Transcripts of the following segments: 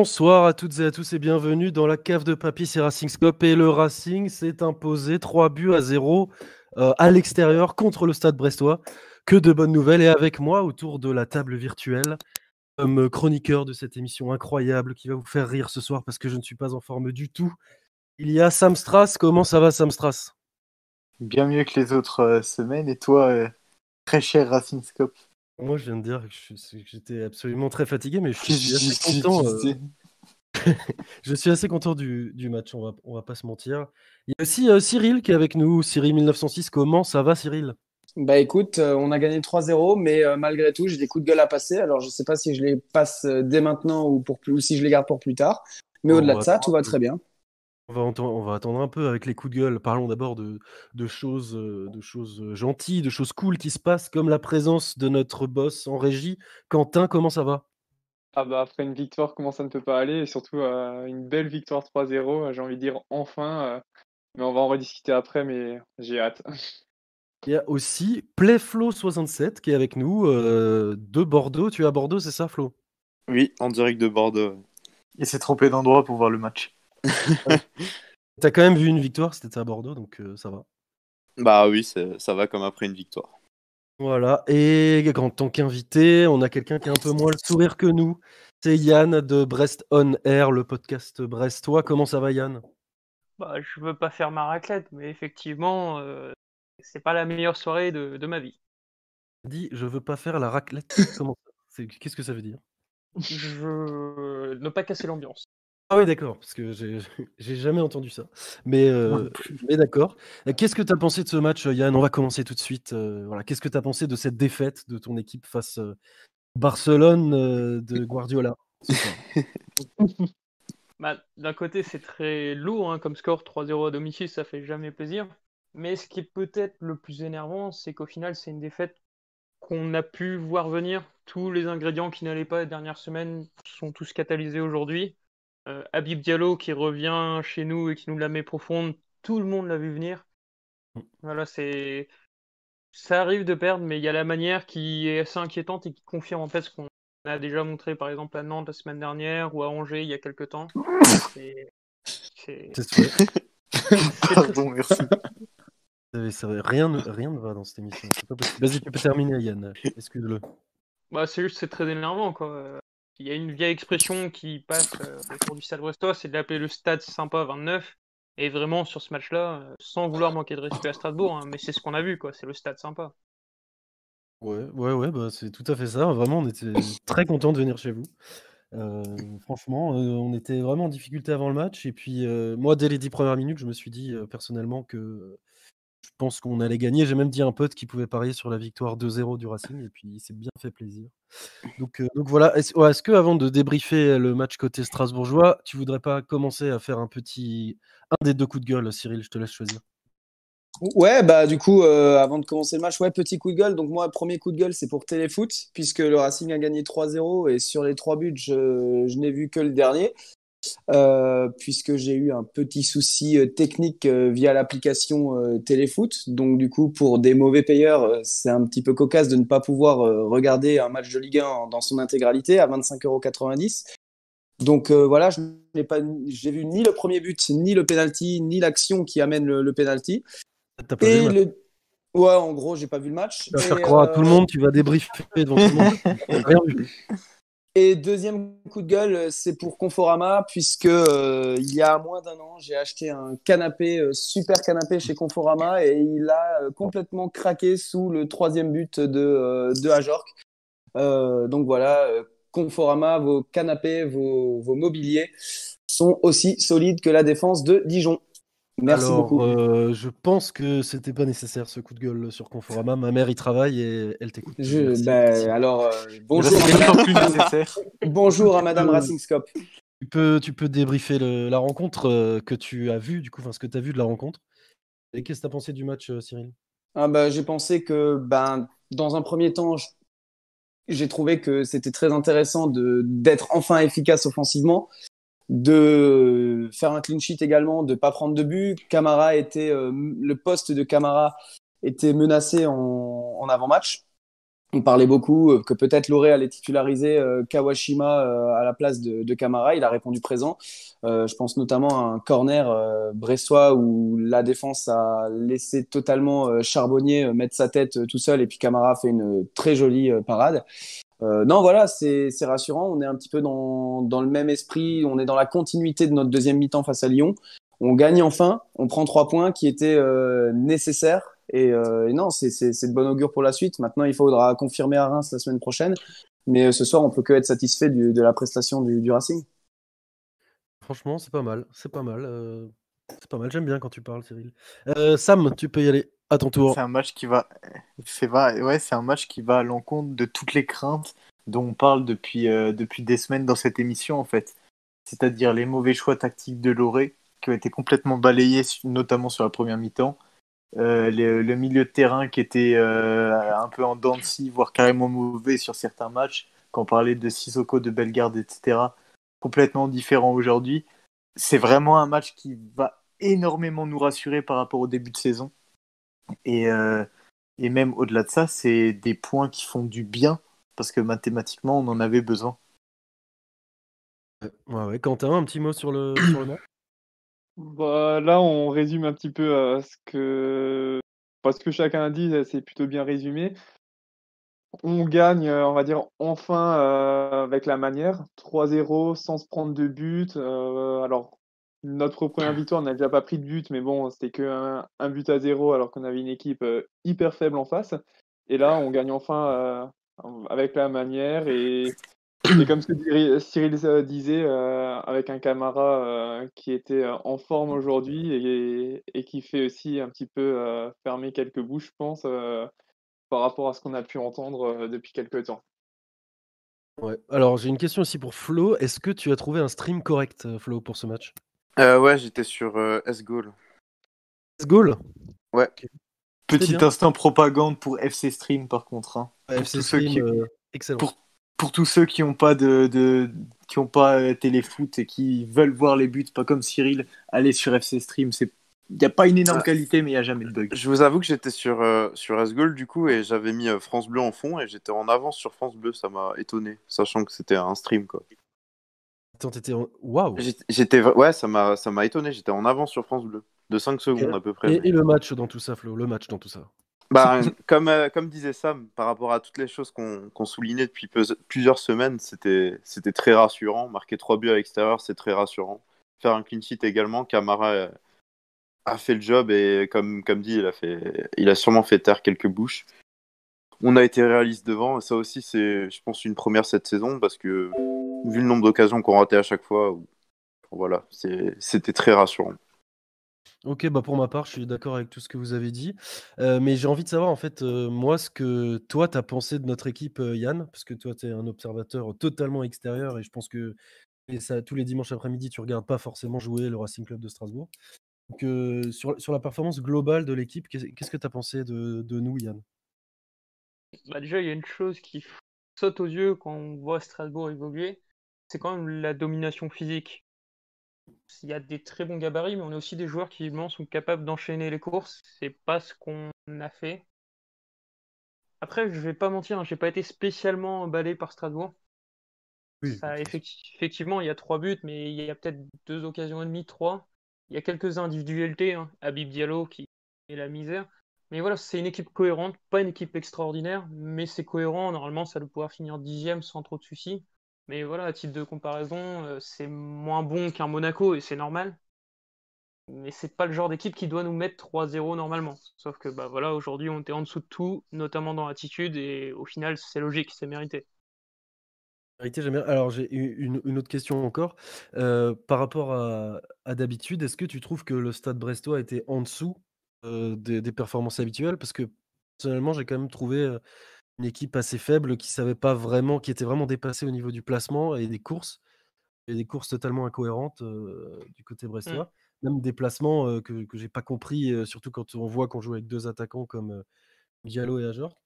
Bonsoir à toutes et à tous et bienvenue dans la cave de papy, c'est Racing Scope. Et le Racing s'est imposé 3 buts à 0 euh, à l'extérieur contre le stade brestois. Que de bonnes nouvelles. Et avec moi autour de la table virtuelle comme chroniqueur de cette émission incroyable qui va vous faire rire ce soir parce que je ne suis pas en forme du tout. Il y a Sam Strass, comment ça va Sam Strass? Bien mieux que les autres euh, semaines. Et toi, euh, très cher Racing Scope? Moi, je viens de dire que j'étais absolument très fatigué, mais je suis assez content. Euh, je suis assez content du, match, on va, on va pas se mentir. Il y a aussi euh, Cyril qui est avec nous. Cyril 1906, comment ça va, Cyril? Bah écoute, euh, on a gagné 3-0, mais malgré tout, j'ai des coups de gueule à passer. Alors, je sais pas si je les passe dès maintenant ou, pour plus, ou si je les garde pour plus tard. Mais au-delà de ça, tout va très bien. On va, attendre un peu avec les coups de gueule. Parlons d'abord de, choses, euh, de choses euh, gentilles, de choses cool qui se passent, comme la présence de notre boss en régie. Quentin, comment ça va? Ah bah après une victoire, comment ça ne peut pas aller? Et surtout euh, une belle victoire 3-0, j'ai envie de dire enfin. mais on va en rediscuter après, mais j'ai hâte. Il y a aussi Playflow67 qui est avec nous de Bordeaux. Tu es à Bordeaux, c'est ça, Flo? Oui, en direct de Bordeaux. Il s'est trompé d'endroit pour voir le match. T'as quand même vu une victoire, c'était à Bordeaux, donc euh, ça va. Bah oui, ça va comme après une victoire. Voilà, et en tant qu'invité, on a quelqu'un qui a un peu moins le sourire que nous. C'est Yann de Brest On Air, le podcast brestois. Comment ça va, Yann? Bah, Je veux pas faire ma raclette, mais effectivement, euh, c'est pas la meilleure soirée de, ma vie. Dis, je veux pas faire la raclette. Comment Qu'est-ce que ça veut dire? Je ne pas casser l'ambiance. Ah oui, d'accord, parce que j'ai jamais entendu ça. Mais, euh, mais d'accord. Qu'est-ce que tu as pensé de ce match, Yann? On va commencer tout de suite. Euh, voilà. Qu'est-ce que tu as pensé de cette défaite de ton équipe face euh, Barcelone de Guardiola bah, D'un côté, c'est très lourd hein, comme score, 3-0 à domicile, ça fait jamais plaisir. Mais ce qui est peut-être le plus énervant, c'est qu'au final, c'est une défaite qu'on a pu voir venir. Tous les ingrédients qui n'allaient pas les dernières semaines sont tous catalysés aujourd'hui. Euh, Habib Diallo qui revient chez nous et qui nous la met profonde, tout le monde l'a vu venir. Mm. Voilà, c'est. Ça arrive de perdre, mais il y a la manière qui est assez inquiétante et qui confirme en fait ce qu'on a déjà montré par exemple à Nantes la semaine dernière ou à Angers il y a quelques temps. C'est. Pardon, merci. Rien, ne, rien ne va dans cette émission. Vas-y, tu peux terminer, Yann. Excuse-le. Bah, c'est juste, c'est très énervant, quoi. Il y a une vieille expression qui passe euh, autour du stade brestois, c'est d'appeler le stade sympa 29. Et vraiment, sur ce match-là, euh, sans vouloir manquer de respect à Strasbourg, hein, mais c'est ce qu'on a vu, quoi. C'est le stade sympa. Ouais, ouais, ouais, bah, c'est tout à fait ça. Vraiment, on était très content de venir chez vous. Euh, franchement, on était vraiment en difficulté avant le match. Et puis, moi, dès les dix premières minutes, je me suis dit personnellement que je pense qu'on allait gagner. J'ai même dit à un pote qui pouvait parier sur la victoire 2-0 du Racing et puis il s'est bien fait plaisir. Donc, euh, voilà. Est-ce que avant de débriefer le match côté strasbourgeois, tu voudrais pas commencer à faire un petit un des deux coups de gueule, Cyril? Je te laisse choisir. Ouais, bah du coup, euh, avant de commencer le match, ouais, petit coup de gueule. Donc moi, premier coup de gueule, c'est pour Téléfoot, puisque le Racing a gagné 3-0 et sur les trois buts, je n'ai vu que le dernier. Euh, puisque j'ai eu un petit souci euh, technique euh, via l'application Téléfoot. Donc du coup, pour des mauvais payeurs, c'est un petit peu cocasse de ne pas pouvoir regarder un match de Ligue 1 dans son intégralité à 25,90€. Donc voilà, je n'ai pas, j'ai vu ni le premier but, ni le penalty, ni l'action qui amène le, le penalty. Et le... Ouais, en gros, j'ai pas vu le match. Tu vas faire croire à tout le monde, tu vas débriefer devant tout le monde. Et deuxième coup de gueule, c'est pour Conforama, puisque euh, il y a moins d'un an, j'ai acheté un canapé, euh, super canapé chez Conforama, et il a euh, complètement craqué sous le troisième but de, euh, de Ajorc. Euh, donc voilà, euh, Conforama, vos canapés, vos mobiliers sont aussi solides que la défense de Dijon. Merci Alors, beaucoup. euh, je pense que c'était pas nécessaire ce coup de gueule sur Conforama. Ma mère y travaille et elle t'écoute. Bah, alors, euh, bonjour, à madame, pas plus nécessaire. bonjour à Madame Racing Scope. Tu peux, tu peux débriefer le- la rencontre euh, que tu as vue, du coup, enfin ce que tu as vu de la rencontre. Et qu'est-ce que tu as pensé du match, euh, Cyril? Ah bah, j'ai pensé que ben, dans un premier temps, j'ai trouvé que c'était très intéressant de d'être enfin efficace offensivement, de faire un clean sheet également, de pas prendre de but. Camara était euh, le poste de Camara était menacé en, en avant-match. On parlait beaucoup euh, que peut-être Loré allait titulariser euh, Kawashima euh, à la place de, de Camara. Il a répondu présent. Euh, je pense notamment à un corner euh, brestois où la défense a laissé totalement Charbonnier mettre sa tête tout seul et puis Camara fait une très jolie parade. Euh, non, voilà, c'est rassurant. On est un petit peu dans, le même esprit. On est dans la continuité de notre deuxième mi-temps face à Lyon. On gagne enfin. On prend trois points qui étaient euh, nécessaires. Et, euh, non, c'est de bon augure pour la suite. Maintenant, il faudra confirmer à Reims la semaine prochaine. Mais ce soir, on peut que être satisfait de la prestation du, du Racing. Franchement, c'est pas mal. C'est pas mal. c'est pas mal. J'aime bien quand tu parles, Cyril. Sam, tu peux y aller. À ton tour. C'est un match qui va, c'est ouais, c'est un match qui va à l'encontre de toutes les craintes dont on parle depuis, euh, depuis des semaines dans cette émission en fait. C'est-à-dire les mauvais choix tactiques de Loré qui ont été complètement balayés, notamment sur la première mi-temps. Euh, le, le milieu de terrain qui était euh, un peu en dents de scie, voire carrément mauvais sur certains matchs. Quand on parlait de Sissoko, de Bellegarde, etc. Complètement différent aujourd'hui. C'est vraiment un match qui va énormément nous rassurer par rapport au début de saison. Et, euh, et même au-delà de ça, c'est des points qui font du bien, parce que mathématiquement, on en avait besoin. Ouais, ouais. Quentin, un petit mot sur le, sur le match Bah, là, on résume un petit peu euh, ce que... pas ce que chacun a dit, c'est plutôt bien résumé. On gagne, euh, on va dire, enfin euh, avec la manière. 3-0 sans se prendre de but. Euh, alors, notre première victoire, on n'a déjà pas pris de but, mais bon, c'était que un, but à zéro alors qu'on avait une équipe euh, hyper faible en face. Et là, on gagne enfin euh, avec la manière. Et, comme ce que Cyril- euh, disait, avec un Camara euh, qui était en forme aujourd'hui et, qui fait aussi un petit peu fermer quelques bouches, je pense. par rapport à ce qu'on a pu entendre depuis quelques temps. Alors, j'ai une question aussi pour Flo. Est-ce que tu as trouvé un stream correct, Flo, pour ce match? Euh, ouais, j'étais sur euh, S-Goal. Let's goal Petit instant propagande pour FC Stream, par contre. hein. Ouais, Pour FC tous ceux Stream, qui- euh, excellent. pour- Pour tous ceux qui n'ont pas de, de qui ont pas euh, téléfoot et qui veulent voir les buts, pas comme Cyril, allez sur FC Stream. C'est il n'y a pas une énorme Ouais. qualité, mais il n'y a jamais de bug. Je vous avoue que j'étais sur, euh, sur S-Goal du coup et j'avais mis euh, France Bleu en fond et j'étais en avance sur France Bleu, ça m'a étonné, sachant que c'était un stream quoi. Attends, t'étais Waouh J'étais- ouais, ça m'a, ça m'a étonné, j'étais en avance sur France Bleu, de 5 secondes à peu près. et, et le match dans tout ça, Flo Le match dans tout ça Bah, comme, euh, comme disait Sam, par rapport à toutes les choses qu'on qu'on soulignait depuis peu- plusieurs semaines, c'était c'était très rassurant. Marquer 3 buts à l'extérieur, c'est très rassurant. Faire un clean sheet également, Camara euh, a fait le job et comme, comme dit, il a, fait, il a sûrement fait taire quelques bouches. On a été réaliste devant ça aussi, c'est, je pense, une première cette saison parce que vu le nombre d'occasions qu'on ratait à chaque fois, voilà, c'était très rassurant. Ok, bah pour ma part, je suis d'accord avec tout ce que vous avez dit. Euh, mais j'ai envie de savoir, en fait, euh, moi, ce que toi, tu as pensé de notre équipe, euh, Yann, parce que toi, tu es un observateur totalement extérieur et je pense que et ça, tous les dimanches après-midi, tu regardes pas forcément jouer le Racing Club de Strasbourg. Donc, sur, la performance globale de l'équipe, qu'est- qu'est-ce que tu as pensé de nous, Yann? Bah déjà, il y a une chose qui saute aux yeux quand on voit Strasbourg évoluer, c'est quand même la domination physique. Il y a des très bons gabarits, mais on a aussi des joueurs qui évidemment, sont capables d'enchaîner les courses. C'est pas ce qu'on a fait. Après, je vais pas mentir, hein, j'ai pas été spécialement emballé par Strasbourg. Ça, effecti- effectivement, il y a trois buts, mais il y a peut-être deux occasions et demie, trois. Il y a quelques individualités, hein. Habib Diallo qui est la misère. Mais voilà, c'est une équipe cohérente, pas une équipe extraordinaire, mais c'est cohérent. Normalement, ça doit pouvoir finir dixième sans trop de soucis. Mais voilà, à titre de comparaison, euh, c'est moins bon qu'un Monaco et c'est normal. Mais c'est pas le genre d'équipe qui doit nous mettre 3-0 normalement. Sauf que bah voilà, aujourd'hui on était en dessous de tout, notamment dans l'attitude, et au final c'est logique, c'est mérité. Alors j'ai une, autre question encore. Euh, par rapport à, à d'habitude, est-ce que tu trouves que le Stade Brestois était en dessous des, des performances habituelles? Parce que personnellement, j'ai quand même trouvé euh, une équipe assez faible qui savait pas vraiment, qui était vraiment dépassée au niveau du placement et des courses, et des courses totalement incohérentes euh, du côté Mm. brestois. Même des placements euh, que, que j'ai pas compris, euh, surtout quand on voit qu'on joue avec deux attaquants comme euh, Diallo et Ajor.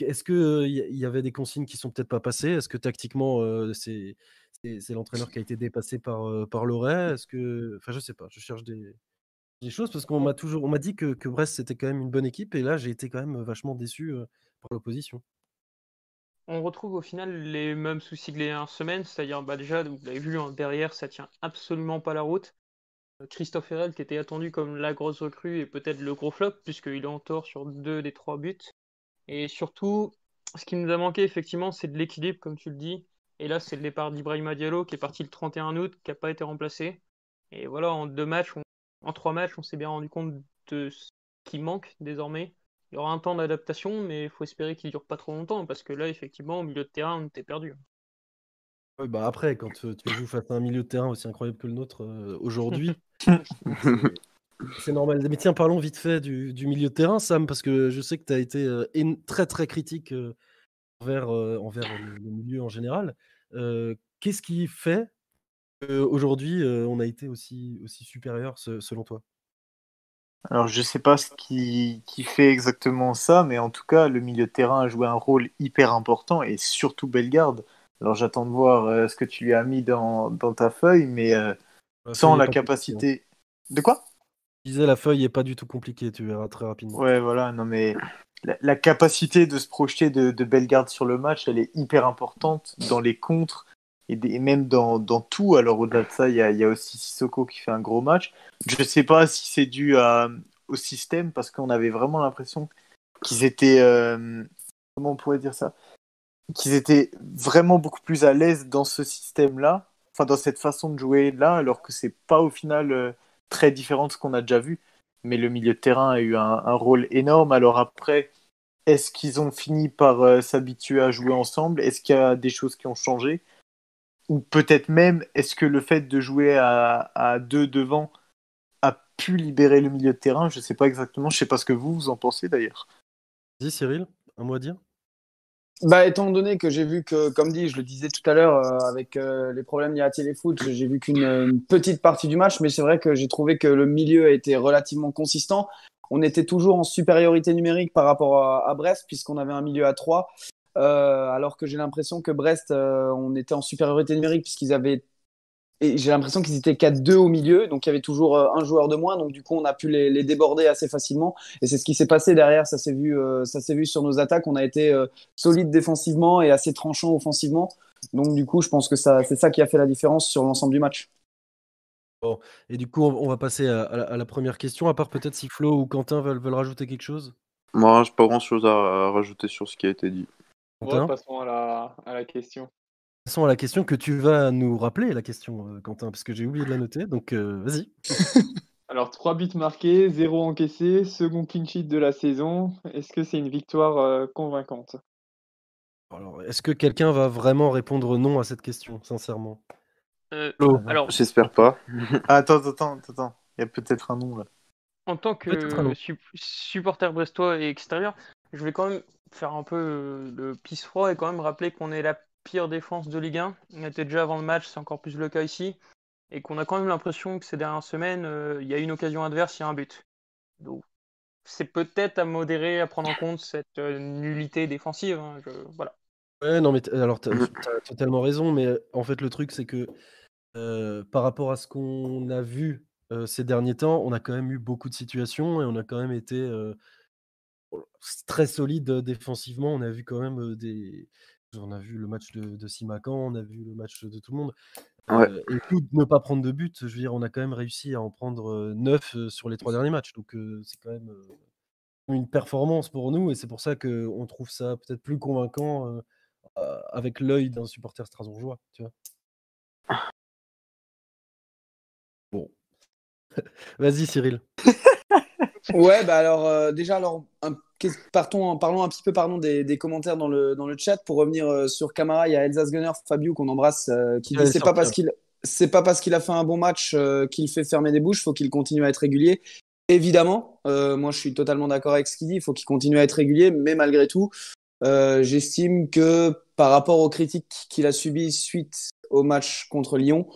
Est-ce qu'il y, y avait des consignes qui sont peut-être pas passées? Est-ce que tactiquement, euh, c'est l'entraîneur qui a été dépassé par, euh, par Loret? Est-ce que. Enfin, je sais pas, je cherche des, des choses parce qu'on m'a toujours on m'a dit que, Brest c'était quand même une bonne équipe et là j'ai été quand même vachement déçu euh, par l'opposition. On retrouve au final les mêmes soucis que les dernières semaines, c'est-à-dire bah déjà, vous l'avez vu, hein, derrière ça tient absolument pas la route. Christophe Herrel qui était attendu comme la grosse recrue et peut-être le gros flop puisqu'il est en tort sur deux des trois buts. Et surtout, ce qui nous a manqué effectivement, c'est de l'équilibre comme tu le dis. Et là, c'est le départ d'Ibrahima Diallo qui est parti le 31 août, qui n'a pas été remplacé. Et voilà, en deux matchs, on- en trois matchs, on s'est bien rendu compte de ce qui manque désormais. Il y aura un temps d'adaptation, mais il faut espérer qu'il dure pas trop longtemps, parce que là, effectivement, au milieu de terrain, on était perdu. Ouais, bah après, quand euh, tu joues face à un milieu de terrain aussi incroyable que le nôtre euh, aujourd'hui, c'est normal. Mais tiens, parlons vite fait du, du milieu de terrain, Sam, parce que je sais que tu as été euh, très très critique euh, envers, envers le, le milieu en général. Qu'est-ce qui fait qu'aujourd'hui euh, on a été aussi, aussi supérieur se- selon toi? Alors, je sais pas ce qui, qui fait exactement ça, mais en tout cas, le milieu de terrain a joué un rôle hyper important et surtout Bellegarde. Alors, j'attends de voir euh, ce que tu lui as mis dans, dans ta feuille, mais euh, La sans feuille la capacité. De quoi? Je disais, la feuille est pas du tout compliquée, tu verras très rapidement. Ouais, voilà, non, mais la, la capacité de se projeter de, de Bellegarde sur le match, elle est hyper importante dans les contres et, même dans, dans tout. Alors, au-delà de ça, il y a, aussi Sissoko qui fait un gros match. Je sais pas si c'est dû à- au système parce qu'on avait vraiment l'impression qu'ils étaient. euh, comment on pourrait dire ça? Qu'ils étaient vraiment beaucoup plus à l'aise dans ce système-là, enfin, dans cette façon de jouer là, alors que c'est pas au final euh, très différent de ce qu'on a déjà vu mais le milieu de terrain a eu un, rôle énorme. Alors après, est-ce qu'ils ont fini par euh, s'habituer à jouer ensemble? Est-ce qu'il y a des choses qui ont changé? Ou peut-être même, est-ce que le fait de jouer à, à deux devant a pu libérer le milieu de terrain? Je ne sais pas exactement. Je ne sais pas ce que vous, vous en pensez d'ailleurs. Vas-y, Cyril, un mot à dire? Bah, étant donné que j'ai vu que, comme dit, je le disais tout à l'heure, euh, avec euh, les problèmes liés à Téléfoot, j'ai vu qu'une une petite partie du match, mais c'est vrai que j'ai trouvé que le milieu a été relativement consistant. On était toujours en supériorité numérique par rapport à, à Brest, puisqu'on avait un milieu à 3, alors que j'ai l'impression que Brest, euh, on était en supériorité numérique, puisqu'ils avaient. Et j'ai l'impression qu'ils étaient 4-2 au milieu, donc il y avait toujours euh, un joueur de moins, donc du coup on a pu les, les déborder assez facilement. Et c'est ce qui s'est passé derrière, ça s'est vu, euh, ça s'est vu sur nos attaques. On a été euh, solide défensivement et assez tranchant offensivement. Donc du coup, je pense que ça, c'est ça qui a fait la différence sur l'ensemble du match. Bon, et du coup, on, on va passer à, à la, à la première question, à part peut-être si Flo ou Quentin veulent, veulent rajouter quelque chose? Moi, j'ai pas grand chose à, à rajouter sur ce qui a été dit. Quentin? Ouais, passons à la, à la question. Passons à la question que tu vas nous rappeler, la question, euh, Quentin, parce que j'ai oublié de la noter, donc euh, vas-y. Alors, 3 buts marqués, 0 encaissé, second clean sheet de la saison. Est-ce que c'est une victoire euh, convaincante? Alors, est-ce que quelqu'un va vraiment répondre non à cette question, sincèrement? Euh, alors, J'espère pas. Ah, attends, attends, attends. Il y a peut-être un nom là. en tant que sup- supporter brestois et extérieur, je voulais quand même faire un peu euh, le pisse froid et quand même rappeler qu'on est la pire défense de Ligue 1. On était déjà avant le match, c'est encore plus le cas ici. Et qu'on a quand même l'impression que ces dernières semaines, euh, il y a une occasion adverse, il y a un but. Donc, c'est peut-être à modérer, à prendre en compte cette euh, nullité défensive. hein, Voilà. Ouais, non, mais alors, Mhm. as, totalement raison, mais en fait, le truc, c'est que par rapport à ce qu'on a vu ces derniers temps, on a quand même eu beaucoup de situations et on a quand même été très solide défensivement. On a vu quand même des. On a vu le match de, de Simacan, on a vu le match de tout le monde. Ouais. Euh, et tout de ne pas prendre de but, je veux dire, on a quand même réussi à en prendre 9 sur les trois derniers matchs. Donc, euh, c'est quand même euh, une performance pour nous et c'est pour ça qu'on trouve ça peut-être plus convaincant avec l'œil d'un supporter strasbourgeois, tu vois? Bon. Vas-y, Cyril. Ouais, bah alors euh, déjà, alors, un- partons, parlons un petit peu pardon, des, des commentaires dans le, dans le chat. Pour revenir euh, sur Camara, il y a Elsa Gunner, Fabio qu'on embrasse, euh, qui dit c'est pas parce qu'il c'est pas parce qu'il a fait un bon match qu'il fait fermer des bouches, faut qu'il continue à être régulier. Évidemment, moi je suis totalement d'accord avec ce qu'il dit, il faut qu'il continue à être régulier, mais malgré tout, j'estime que par rapport aux critiques qu'il a subies suite au match contre Lyon,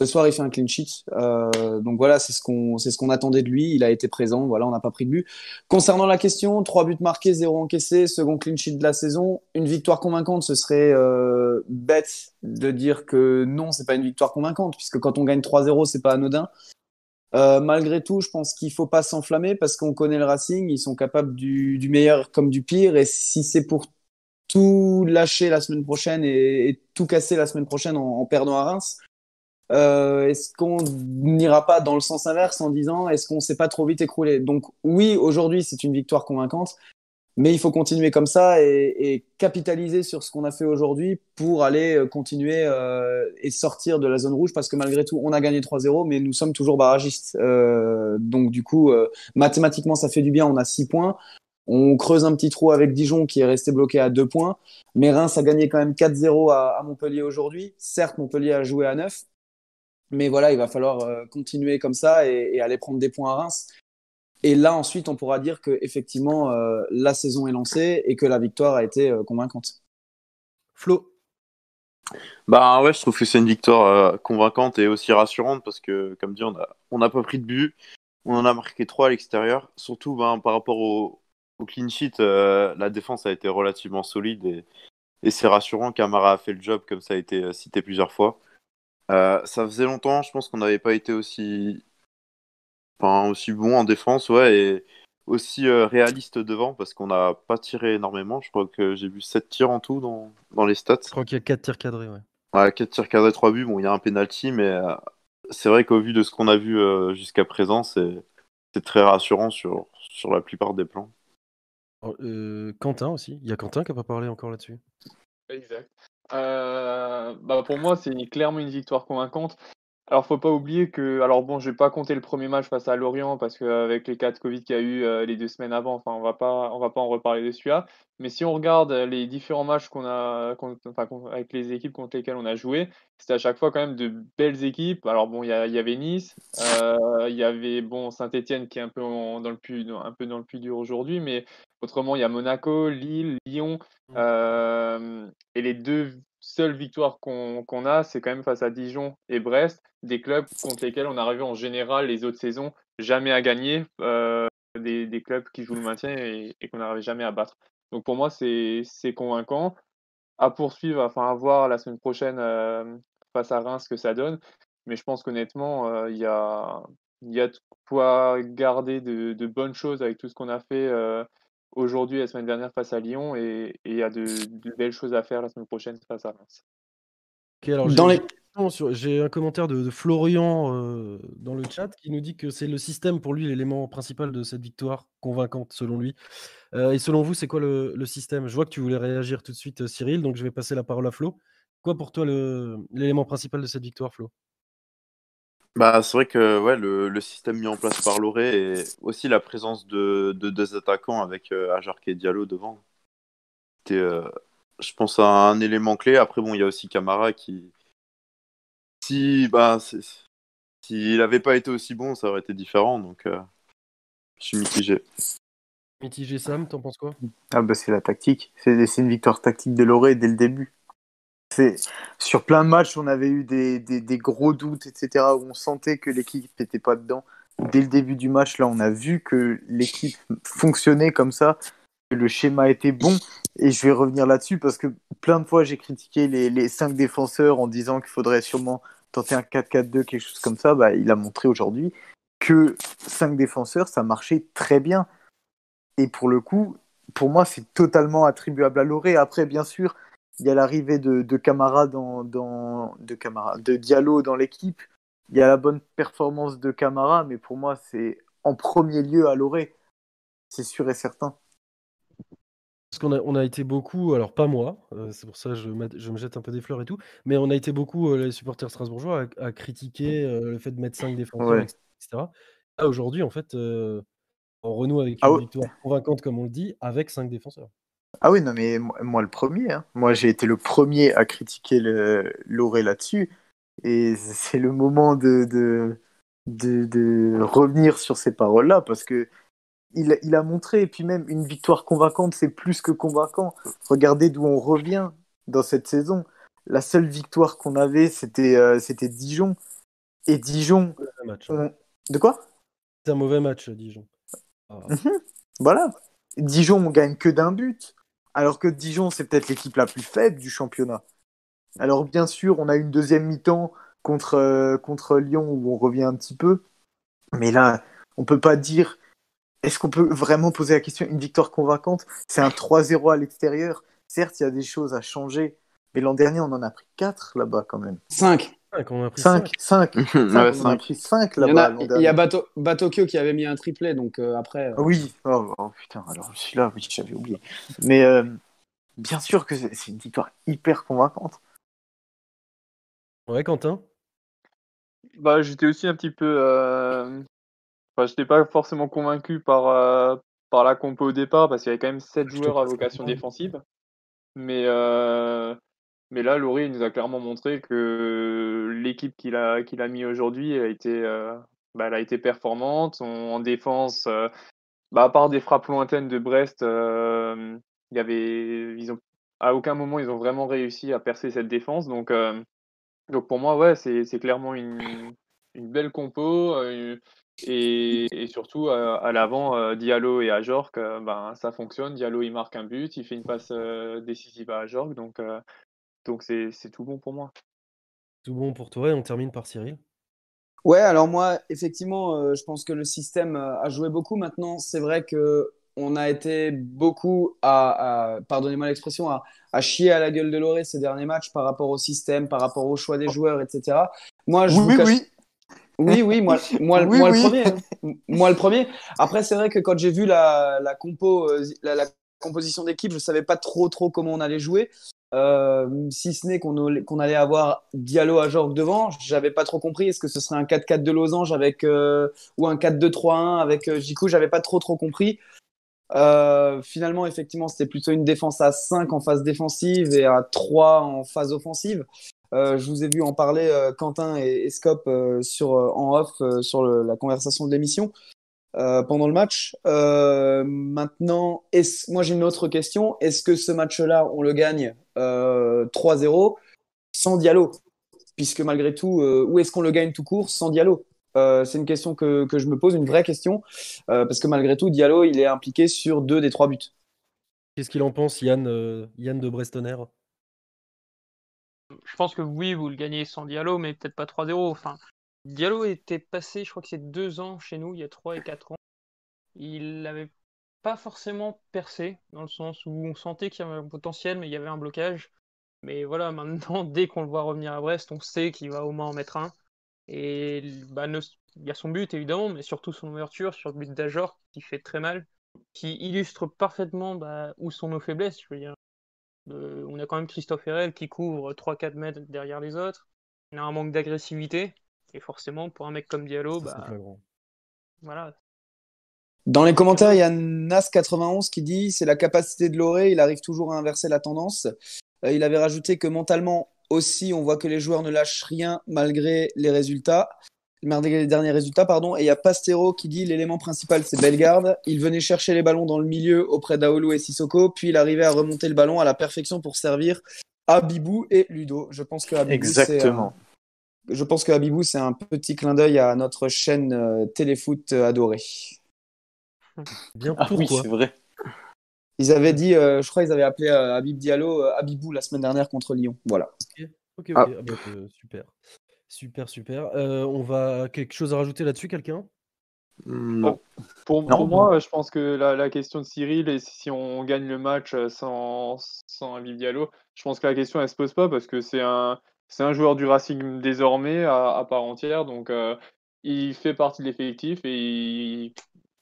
ce soir il fait un clean sheet. Euh, donc voilà, c'est ce qu'on ce qu'on attendait de lui. Il a été présent, voilà, on n'a pas pris de but. Concernant la question, 3 buts marqués, 0 encaissé, second clean sheet de la saison, une victoire convaincante, ce serait euh, bête de dire que non, c'est pas une victoire convaincante, puisque quand on gagne 3-0, c'est pas anodin. Euh, malgré tout, je pense qu'il faut pas s'enflammer parce qu'on connaît le Racing, ils sont capables du, du meilleur comme du pire, et si c'est pour tout lâcher la semaine prochaine et, tout casser la semaine prochaine en perdant à Reims, euh, est-ce qu'on n'ira pas dans le sens inverse en disant est-ce qu'on s'est pas trop vite écroulé? Donc oui, aujourd'hui c'est une victoire convaincante, mais il faut continuer comme ça et, et capitaliser sur ce qu'on a fait aujourd'hui pour aller euh, continuer euh, et sortir de la zone rouge parce que malgré tout on a gagné 3-0 mais nous sommes toujours barragistes. Euh, donc du coup euh, mathématiquement ça fait du bien, on a 6 points. On creuse un petit trou avec Dijon qui est resté bloqué à 2 points. Mais Reims a gagné quand même 4-0 à, à Montpellier aujourd'hui. Certes, Montpellier a joué à 9, mais voilà, il va falloir euh, continuer comme ça et, et aller prendre des points à Reims. Et là, ensuite, on pourra dire que effectivement, euh, la saison est lancée et que la victoire a été euh, convaincante. Flo? Bah ouais, je trouve que c'est une victoire euh, convaincante et aussi rassurante parce que, comme dit, on n'a on a pas pris de but. On en a marqué trois à l'extérieur. Surtout ben, par rapport au, au clean sheet, euh, la défense a été relativement solide et, et c'est rassurant. Camara a fait le job, comme ça a été cité plusieurs fois. Euh, ça faisait longtemps, je pense qu'on n'avait pas été aussi, enfin, aussi bon en défense, ouais, et aussi euh, réaliste devant parce qu'on n'a pas tiré énormément. Je crois que j'ai vu 7 tirs en tout dans, dans les stats. Je crois qu'il y a 4 tirs cadrés, ouais. Ouais, 4 tirs cadrés, 3 buts. Bon, il y a un penalty, mais euh, c'est vrai qu'au vu de ce qu'on a vu euh, jusqu'à présent, c'est c'est très rassurant sur, sur la plupart des plans. Euh, Quentin aussi. Il y a Quentin qui n'a pas parlé encore là-dessus. Exact. Euh, bah pour moi, c'est clairement une victoire convaincante. Alors, faut pas oublier que, alors bon, je vais pas compter le premier match face à Lorient parce qu'avec les cas de Covid qu'il y a eu euh, les deux semaines avant, enfin, on va pas, on va pas en reparler de celui-là. Mais si on regarde les différents matchs qu'on a, enfin, avec les équipes contre lesquelles on a joué, c'était à chaque fois quand même de belles équipes. Alors bon, il y, avait Nice, euh, il y avait bon Saint-Étienne qui est un peu en- dans le plus, un peu dans le plus dur aujourd'hui, mais autrement, il y a Monaco, Lille, Lyon. Euh, et les deux seules victoires qu'on a, c'est quand même face à Dijon et Brest, des clubs contre lesquels on arrivait en général les autres saisons jamais à gagner, euh, des, clubs qui jouent le maintien et, qu'on n'arrivait jamais à battre. Donc pour moi, c'est convaincant. À poursuivre, enfin à voir la semaine prochaine euh, face à Reims ce que ça donne. Mais je pense qu'honnêtement, euh, il y a, y a de quoi garder de, bonnes choses avec tout ce qu'on a fait aujourd'hui et la semaine dernière face à Lyon et il y a de, de belles choses à faire la semaine prochaine face à Reims. Ok, alors j'ai Dans les- j'ai un commentaire de, de Florian euh, dans le chat qui nous dit que c'est le système pour lui l'élément principal de cette victoire convaincante selon lui. Euh, et selon vous, c'est quoi le, le système? Je vois que tu voulais réagir tout de suite, euh, Cyril, donc je vais passer la parole à Flo. Quoi pour toi le- l'élément principal de cette victoire, Flo? Bah, c'est vrai que ouais, le, le système mis en place par Loré et aussi la présence de, de deux attaquants avec euh, Ajark et Diallo devant. C'était, euh, je pense, un, un élément clé. Après, bon, il y a aussi Camara qui. Si, bah, c'est- s'il n'avait pas été aussi bon, ça aurait été différent. Donc, euh, je suis mitigé. Mitigé Sam, t'en penses quoi? Ah bah c'est la tactique. C'est c'est une victoire tactique de Loré dès le début. Sur plein de matchs, on avait eu des, des, des gros doutes, etc. Où on sentait que l'équipe n'était pas dedans. Dès le début du match, là, on a vu que l'équipe fonctionnait comme ça, que le schéma était bon. Et je vais revenir là-dessus parce que plein de fois, j'ai critiqué les, les cinq défenseurs en disant qu'il faudrait sûrement tenter un 4-4-2, quelque chose comme ça. Bah, il a montré aujourd'hui que cinq défenseurs, ça marchait très bien. Et pour le coup, pour moi, c'est totalement attribuable à Loré. Après, bien sûr, il y a l'arrivée de, de Camara dans, dans de Camara, de Diallo dans l'équipe. Il y a la bonne performance de Camara, mais pour moi, c'est en premier lieu à Loré. C'est sûr et certain. Parce qu'on a, on a été beaucoup, alors pas moi, euh, c'est pour ça que je, me jette un peu des fleurs et tout, mais on a été beaucoup, euh, les supporters strasbourgeois, à, à critiquer euh, le fait de mettre 5 défenseurs, Ouais. etc. Là, aujourd'hui, en fait, on renoue avec Ah une victoire convaincante, comme on le dit, avec 5 défenseurs. Ah oui, non, mais moi, moi, le premier. hein. Moi, j'ai été le premier à critiquer Loré là-dessus. Et c'est le moment de, de, de, de revenir sur ces paroles-là parce que il, il a montré, et puis même une victoire convaincante, c'est plus que convaincant. Regardez d'où on revient dans cette saison. La seule victoire qu'on avait, c'était euh, c'était Dijon. Et Dijon, hein. on- de quoi? C'est un mauvais match, Dijon. Ah. Voilà. Dijon, on gagne que d'un but. Alors que Dijon, c'est peut-être l'équipe la plus faible du championnat. Alors bien sûr, on a une deuxième mi-temps contre, euh, Lyon où on revient un petit peu. Mais là, on peut pas dire. Est-ce qu'on peut vraiment poser la question une victoire convaincante? C'est un 3-0 à l'extérieur. Certes, il y a des choses à changer. Mais l'an dernier, on en a pris 4 là-bas quand même. 5. Cinq, on a pris 5, 5. ouais, on en a cinq. pris 5 Il y, en là-bas. a, l'an il y a Bato- Batokyo qui avait mis un triplé, donc euh, après. euh, Ah Oui, oh, oh, putain, alors celui-là, oui, j'avais oublié. Mais euh, bien sûr que c'est une victoire hyper convaincante. Ouais, Quentin? Bah, j'étais aussi un petit peu. euh, Enfin, j'étais pas forcément convaincu par, euh, par la compo au départ parce qu'il y avait quand même 7 Je te joueurs à vocation défensive. Mais, euh, mais là, Laurie nous a clairement montré que l'équipe qu'il a, qu'il a mis aujourd'hui a été, euh, bah, a été performante. En défense, euh, bah, à part des frappes lointaines de Brest, euh, y avait, ils ont, à aucun moment ils ont vraiment réussi à percer cette défense. Donc, donc pour moi, ouais, c'est clairement une, une belle compo. et, et surtout, à l'avant, euh, Diallo et Ajorc, euh, ben, ça fonctionne. Diallo, il marque un but, il fait une passe décisive à Ajorc. Donc, donc c'est c'est tout bon pour moi. Tout bon pour toi et on termine par Cyril. Ouais, alors moi, effectivement, euh, je pense que le système euh, a joué beaucoup. Maintenant, c'est vrai que on a été beaucoup à, à- pardonnez-moi l'expression, à, à chier à la gueule de Loré ces derniers matchs par rapport au système, par rapport au choix des joueurs, etc. Moi, je vous Oui, cache- oui. Oui, oui, moi, moi, Oui, moi oui. le premier. hein. Moi le premier. Après, c'est vrai que quand j'ai vu la, la compo, euh, la, la composition d'équipe, je savais pas trop trop comment on allait jouer. Euh, si ce n'est qu'on allait- qu'on allait avoir Diallo à Jorg devant, j'avais pas trop compris. Est-ce que ce serait un 4-4 de losange avec euh, ou un 4-2-3-1 avec euh, Jiku? J'avais pas trop trop compris. Euh, finalement, effectivement, c'était plutôt une défense à 5 en phase défensive et à 3 en phase offensive. Euh, je vous ai vu en parler, Quentin et, et Scop, en off sur le- la conversation de l'émission euh, pendant le match. Euh, maintenant, est-ce- moi j'ai une autre question. Est-ce que ce match-là, on le gagne euh, 3-0 sans Diallo? Puisque malgré tout, euh, où est-ce qu'on le gagne tout court sans Diallo? Euh, C'est une question que, que je me pose, une vraie question. Euh, parce que malgré tout, Diallo, il est impliqué sur deux des trois buts. Qu'est-ce qu'il en pense, Yann, euh, Yann de Brestonner? Je pense que oui, vous le gagnez sans Diallo, mais peut-être pas 3-0. Enfin, Diallo était passé, je crois que c'est deux ans chez nous, il y a 3 et 4 ans. Il n'avait pas forcément percé, dans le sens où on sentait qu'il y avait un potentiel, mais il y avait un blocage. Mais voilà, maintenant, dès qu'on le voit revenir à Brest, on sait qu'il va au moins en mettre un. Et bah, il y a son but, évidemment, mais surtout son ouverture sur le but d'Ajor, qui fait très mal, qui illustre parfaitement bah, où sont nos faiblesses. Euh, on a quand même Christophe Herrel qui couvre 3-4 mètres derrière les autres. On a un manque d'agressivité. Et forcément, pour un mec comme Diallo, bah, voilà. Dans les commentaires, il y a Nas91 qui dit c'est la capacité de Loré, il arrive toujours à inverser la tendance. Euh, il avait rajouté que mentalement aussi, on voit que les joueurs ne lâchent rien malgré les résultats, malgré les derniers résultats, pardon. Et il y a Pastero qui dit l'élément principal c'est Bellegarde. Il venait chercher les ballons dans le milieu auprès d'Aolu et Sissoko, puis il arrivait à remonter le ballon à la perfection pour servir Abibou et Ludo. Je pense que Abibou, c'est, euh, Exactement. Je pense que Abibou, c'est un petit clin d'œil à notre chaîne euh, Téléfoot euh, adorée. Bien Ah oui, pourquoi c'est vrai. Ils avaient dit, euh, je crois qu'ils avaient appelé euh, Habib Diallo euh, Habibou la semaine dernière contre Lyon. Voilà. Ok, ok. Ah. Ah bah, euh, super. Super, super. Euh, on va quelque chose à rajouter là-dessus, quelqu'un? Non. Pour, Non. pour moi, je pense que la, la question de Cyril, et si on gagne le match sans, sans Habib Diallo, je pense que la question, elle se pose pas parce que c'est un, c'est un joueur du Racing désormais à, à part entière. Donc, euh, il fait partie de l'effectif et il,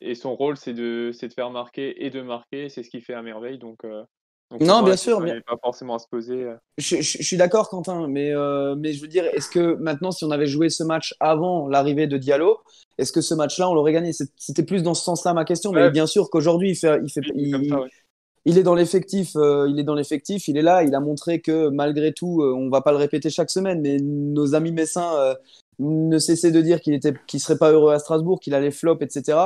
Et son rôle, c'est de, faire marquer et de marquer. C'est ce qu'il fait à merveille. Donc, euh, donc Non, bien sûr, elle est pas forcément à se poser. euh. Je, je- je suis d'accord, Quentin, mais, euh, mais je veux dire, est-ce que maintenant, si on avait joué ce match avant l'arrivée de Diallo, est-ce que ce match-là, on l'aurait gagné? C'était plus dans ce sens-là ma question, mais bien sûr qu'aujourd'hui, il, fait, il, fait, Oui, il, comme ça, ouais. Il est dans l'effectif, euh, il est dans l'effectif, il est là, il a montré que malgré tout, euh, on va pas le répéter chaque semaine, mais nos amis messins euh, ne cessaient de dire qu'il était, qu'il serait pas heureux à Strasbourg, qu'il allait flop, etc.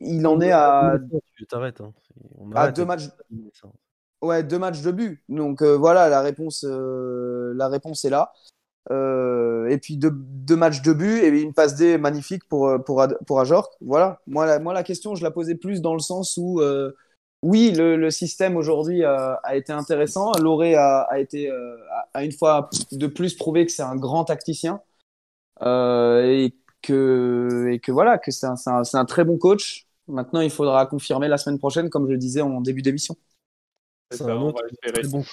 Il en est à, Tu t'arrêtes. Hein. On à deux matchs. Ouais, deux matchs de but. Donc euh, voilà, la réponse, la réponse est là. Et puis deux, deux matchs de but et une passe D magnifique pour, pour, pour Ajorc. Voilà, moi la, moi la question, je la posais plus dans le sens où, oui, le, le système aujourd'hui a, a été intéressant. Loré a, a été, euh, a, une fois de plus prouvé que c'est un grand tacticien euh, et, que, et que voilà, que c'est un, très bon coach. Maintenant, il faudra confirmer la semaine prochaine, comme je le disais en début d'émission. C'est un autre bon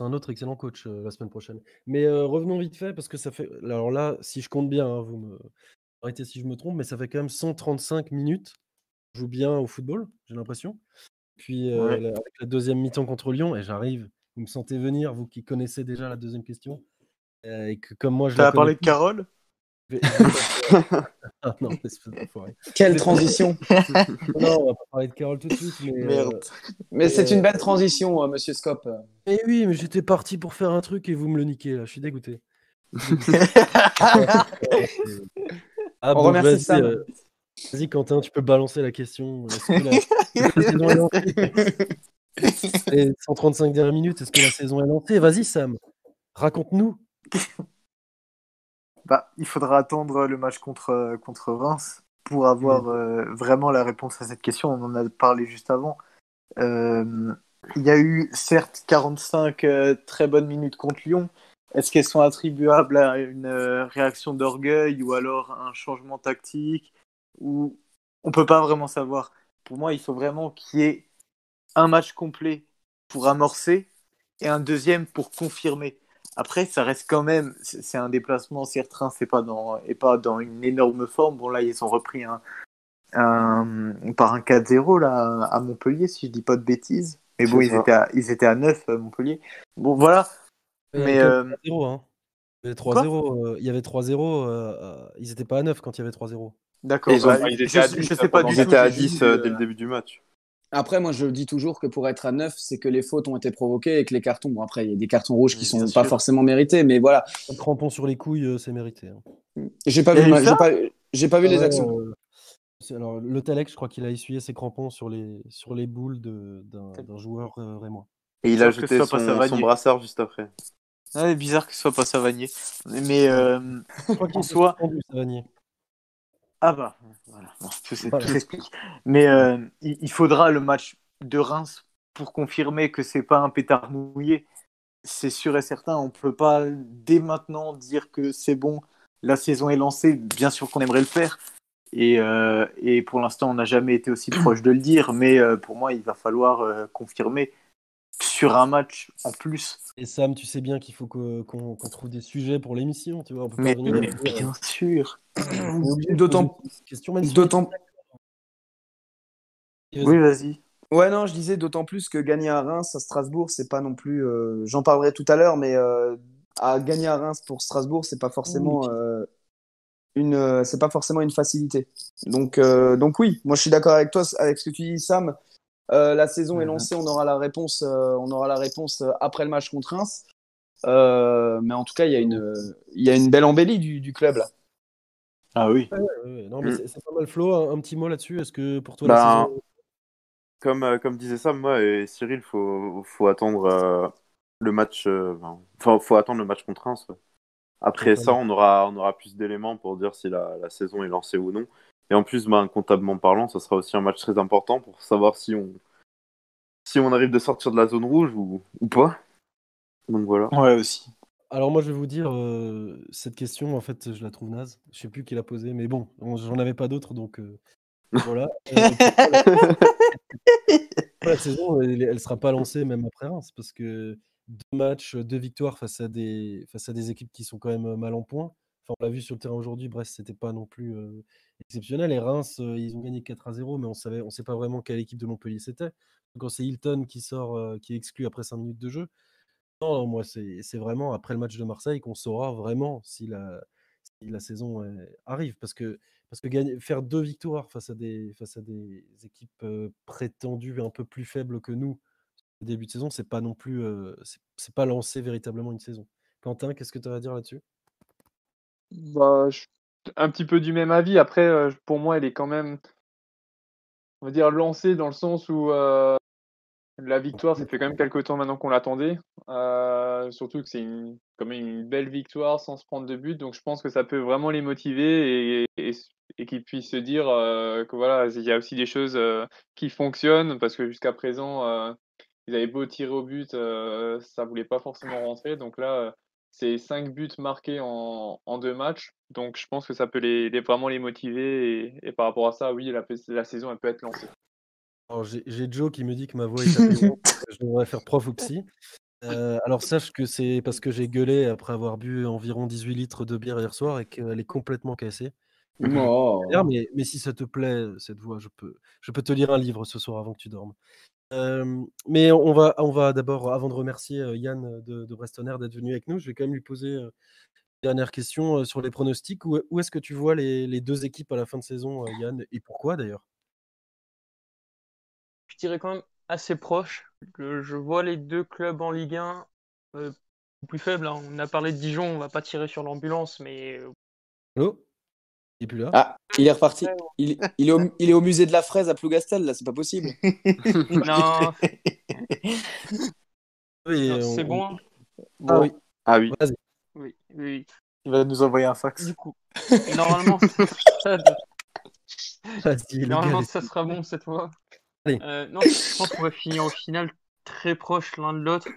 un excellent coach euh, la semaine prochaine. Mais euh, revenons vite fait parce que ça fait. Alors là, si je compte bien, hein, vous me arrêtez si je me trompe, mais ça fait quand même 135 minutes. On joue bien au football, j'ai l'impression. Puis euh, Ouais. la- avec la deuxième mi-temps contre Lyon, et j'arrive. Vous me sentez venir, vous qui connaissez déjà la deuxième question, euh, et que comme moi je la T'as parlé de Carole? ah non. Quelle transition! Non, on va pas parler de Carole tout de suite, mais. euh, Merde. Mais c'est Euh, une belle transition, euh, monsieur Scop. Eh oui, mais j'étais parti pour faire un truc et vous me le niquez là, je suis dégoûté. Ah, On bon, remercie Sam. Vas-y Quentin, tu peux balancer la question. Est-ce que la, la saison est lancée Et 135 dernières minutes, est-ce que la saison est lancée? Vas-y Sam, raconte-nous. Bah, il faudra attendre le match contre, contre Reims pour avoir euh, vraiment la réponse à cette question. On en a parlé juste avant. Euh, il y a eu certes 45 euh, très bonnes minutes contre Lyon. Est-ce qu'elles sont attribuables à une réaction d'orgueil ou alors un changement tactique? Ou on peut pas vraiment savoir. Pour moi, il faut vraiment qu'il y ait un match complet pour amorcer et un deuxième pour confirmer. Après, ça reste quand même, c'est un déplacement, certes, Reims c'est pas dans, et pas dans une énorme forme. Bon, là, ils ont repris un, un- par un 4-0 là, à Montpellier, si je dis pas de bêtises. Mais bon, ils étaient, à, ils étaient à 9, euh, Montpellier. Bon, voilà. Mais, il y avait euh, 3-0, hein. Il y avait 3-0, euh, il y avait 3-0, euh, euh, ils étaient pas à 9 quand il y avait 3-0. D'accord. Ils ont- bah, ils étaient je, à je 10, sais pas pendant- du Ils étaient à j'ai 10 juste, euh, euh, dès le début du match. Après, moi, je dis toujours que pour être à 9, c'est que les fautes ont été provoquées et que les cartons, bon, après, il y a des cartons rouges qui sont pas forcément mérités, mais voilà. Un crampon sur les couilles, euh, c'est mérité. hein. J'ai pas vu, j'ai pas, j'ai pas vu les Ouais, actions. euh, alors, le Talek, je crois qu'il a essuyé ses crampons sur les, sur les boules de- d'un joueur euh, rémois. Et il a jeté son, son brassard juste après. Ouais, bizarre que ce soit pas Savanier. Mais euh, Je crois qu'il En soi-. Ah bah, voilà, Bon, tout, Voilà. s'explique. Mais euh, il, il faudra le match de Reims pour confirmer que c'est pas un pétard mouillé. C'est sûr et certain, on peut pas dès maintenant dire que c'est bon, la saison est lancée. Bien sûr qu'on aimerait le faire. Et, euh, et pour l'instant, on n'a jamais été aussi proche de le dire. Mais euh, pour moi, il va falloir confirmer sur un match en plus. Et Sam, tu sais bien qu'il faut qu'on trouve des sujets pour l'émission, tu vois. On peut Mais, bien sûr. D'autant- D'autant, Oui, vas-y. ouais, non, je disais d'autant plus que gagner à Reims, à Strasbourg, c'est pas non plus, euh, j'en parlerai tout à l'heure, mais euh, à gagner à Reims pour Strasbourg, c'est pas forcément euh, une, c'est pas forcément une facilité. Donc, euh, donc oui, moi je suis d'accord avec toi, avec ce que tu dis, Sam. Euh, la saison est lancée, on aura la réponse, euh, on aura la réponse euh, après le match contre Reims. Euh, mais en tout cas, il y a une, il y a une belle embellie du, du club là. Ah oui. Ouais, ouais, non, mais Mm. c'est pas mal, Flo. Un, un petit mot là-dessus. Est-ce que pour toi, la Bah, saison. Comme, euh, comme disait Sam, moi et Cyril, faut, faut attendre euh, le match. euh, Enfin, faut attendre le match contre Reims. ouais. Après ça, on aura, on aura plus d'éléments pour dire si la, la saison est lancée ou non. Et en plus, ben, comptablement parlant, ça sera aussi un match très important pour savoir si on, si on arrive de sortir de la zone rouge ou, ou pas. Donc voilà. Ouais, aussi. Alors, moi, je vais vous dire, euh, cette question, en fait, je la trouve naze. Je sais plus qui l'a posée, mais bon, on- j'en avais pas d'autres, donc euh, voilà. Euh, la saison, elle, elle sera pas lancée même après Reims, parce que deux matchs, deux victoires face à des, face à des équipes qui sont quand même mal en point, Enfin, on l'a vu sur le terrain aujourd'hui, Brest, c'était pas non plus exceptionnel. Et Reims, ils ont gagné 4 à 0, mais on savait, on sait pas vraiment quelle équipe de Montpellier c'était. Quand c'est Hilton qui sort, qui est exclu après 5 minutes de jeu. Non, moi, c'est vraiment après le match de Marseille qu'on saura vraiment si la, si la saison arrive. Parce que, parce que gagner, faire deux victoires face à des, face à des équipes prétendues un peu plus faibles que nous au début de saison, c'est pas non plus. c'est pas lancer véritablement une saison. Quentin, qu'est-ce que tu as à dire là-dessus? Bah. Un petit peu du même avis. Après, pour moi, elle est quand même, on va dire, lancée dans le sens où la victoire, ça fait quand même quelques temps maintenant qu'on l'attendait. surtout que c'est une, quand même une belle victoire sans se prendre de but. Donc je pense que ça peut vraiment les motiver et, qu'ils puissent se dire que voilà, il y a aussi des choses qui fonctionnent parce que jusqu'à présent, ils avaient beau tirer au but, ça voulait pas forcément rentrer. Donc là, c'est cinq buts marqués en, en, deux matchs. Donc je pense que ça peut les, vraiment les motiver. Et, par rapport à ça, oui, la, la saison, elle peut être lancée. Alors j'ai Joe qui me dit que ma voix est tapée que je devrais faire prof ou psy. Euh, alors sache que c'est parce que j'ai gueulé après avoir bu environ 18 litres de bière hier soir et qu'elle est complètement cassée. Oh. Mais, mais, si ça te plaît, cette voix, je peux, je peux te lire un livre ce soir avant que tu dormes. Euh, mais on va, on va d'abord, avant de remercier Yann de, de Brestonner d'être venu avec nous, je vais quand même lui poser une dernière question sur les pronostics. Où, où est-ce que tu vois les, les, deux équipes à la fin de saison, Yann, et pourquoi d'ailleurs? Je dirais quand même assez proche. Je vois les deux clubs en Ligue 1 euh, plus faibles. Hein. On a parlé de Dijon, on va pas tirer sur l'ambulance, mais. Il est plus là Ah, il est reparti. Il, il, est au, il, est au, musée de la fraise à Plougastel, là, c'est pas possible. non. oui, C'est bon. Ah oui. Ah oui. Oui, oui. Il va nous envoyer un fax. Du coup, normalement, ça, normalement ça sera bon cette fois. Euh, non, je pense qu'on va finir au final très proche l'un de l'autre,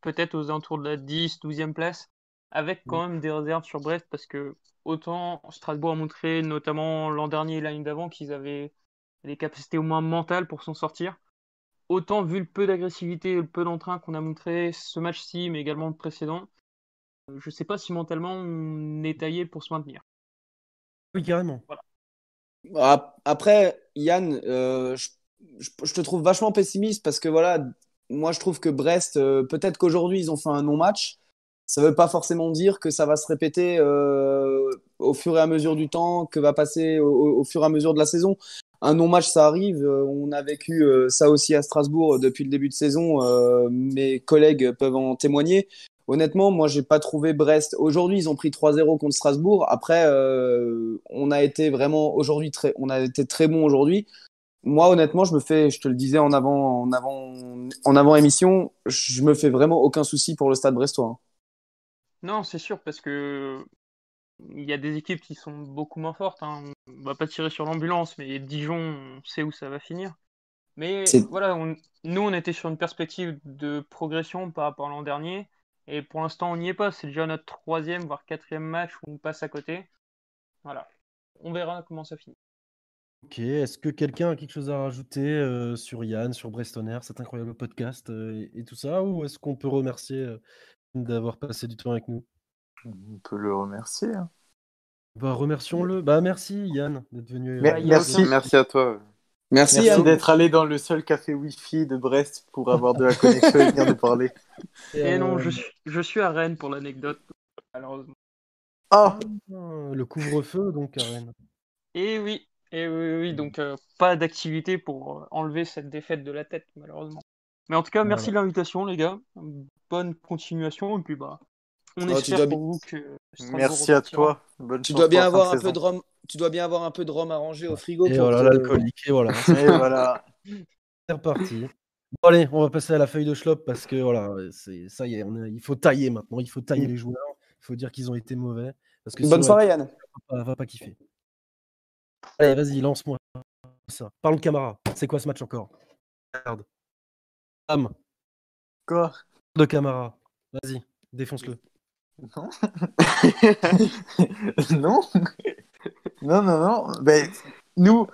peut-être aux alentours de la 10, 12e place, avec quand même des réserves sur Brest, parce que autant Strasbourg a montré, notamment l'an dernier et l'année d'avant, qu'ils avaient les capacités au moins mentales pour s'en sortir. Autant vu le peu d'agressivité et le peu d'entrain qu'on a montré ce match-ci, mais également le précédent, je ne sais pas si mentalement on est taillé pour se maintenir. Oui, carrément. Voilà. Après, Yann, euh, je je, te trouve vachement pessimiste parce que voilà, moi je trouve que Brest, euh, peut-être qu'aujourd'hui ils ont fait un non-match. Ça ne veut pas forcément dire que ça va se répéter euh, au fur et à mesure du temps, que va passer au, fur et à mesure de la saison. Un non-match, ça arrive. Euh, on a vécu ça aussi à Strasbourg depuis le début de saison. mes collègues peuvent en témoigner. Honnêtement, moi, j'ai pas trouvé Brest. Aujourd'hui, ils ont pris 3-0 contre Strasbourg. Après, on a été vraiment aujourd'hui très, on a été très bon aujourd'hui moi, honnêtement, je me fais, je te le disais en avant, en avant, en avant émission, je me fais vraiment aucun souci pour le Stade Brestois. Non, c'est sûr, parce que il y a des équipes qui sont beaucoup moins fortes. Hein. On va pas tirer sur l'ambulance, mais Dijon, on sait où ça va finir. Mais voilà, nous, on était sur une perspective de progression par rapport à l'an dernier. Et pour l'instant, on n'y est pas. C'est déjà notre troisième, voire quatrième match où on passe à côté. Voilà. On verra comment ça finit. Ok, est-ce que quelqu'un a quelque chose à rajouter euh, sur Yann, sur Brestoner, cet incroyable podcast euh, et, tout ça, ou est-ce qu'on peut remercier euh, d'avoir passé du temps avec nous On peut le remercier. Hein. Bah, remercions-le. Bah, merci Yann d'être venu. merci. merci à toi. Merci, d'être allé dans le seul café Wi-Fi de Brest pour avoir de la connexion et venir nous parler. Et, non, je suis, je suis à Rennes pour l'anecdote, malheureusement. Ah, Le couvre-feu donc à Rennes. Et oui, et oui, oui donc euh, pas d'activité pour euh, enlever cette défaite de la tête, malheureusement. Mais en tout cas, merci de l'invitation, les gars. Bonne continuation. Et puis, bah, on oh, espère pour vous que. Merci à toi. Bonne tu dois bien avoir un peu de rhum. Tu dois bien avoir un peu de rhum arrangé au frigo. Et voilà, l'alcoolique. Et voilà. et voilà. C'est reparti. Bon, allez, on va passer à la feuille de schlop parce que voilà, c'est ça y est, il faut tailler maintenant. Il faut tailler les joueurs. Il faut dire qu'ils ont été mauvais. Parce que Bonne soirée, Yann. Va va pas kiffer. Allez, vas-y, lance-moi ça. Parle Camara. C'est quoi ce match encore? Merde. Quoi? De Camara. Vas-y, défonce-le. Non. non. non, non, non. Ben, nous,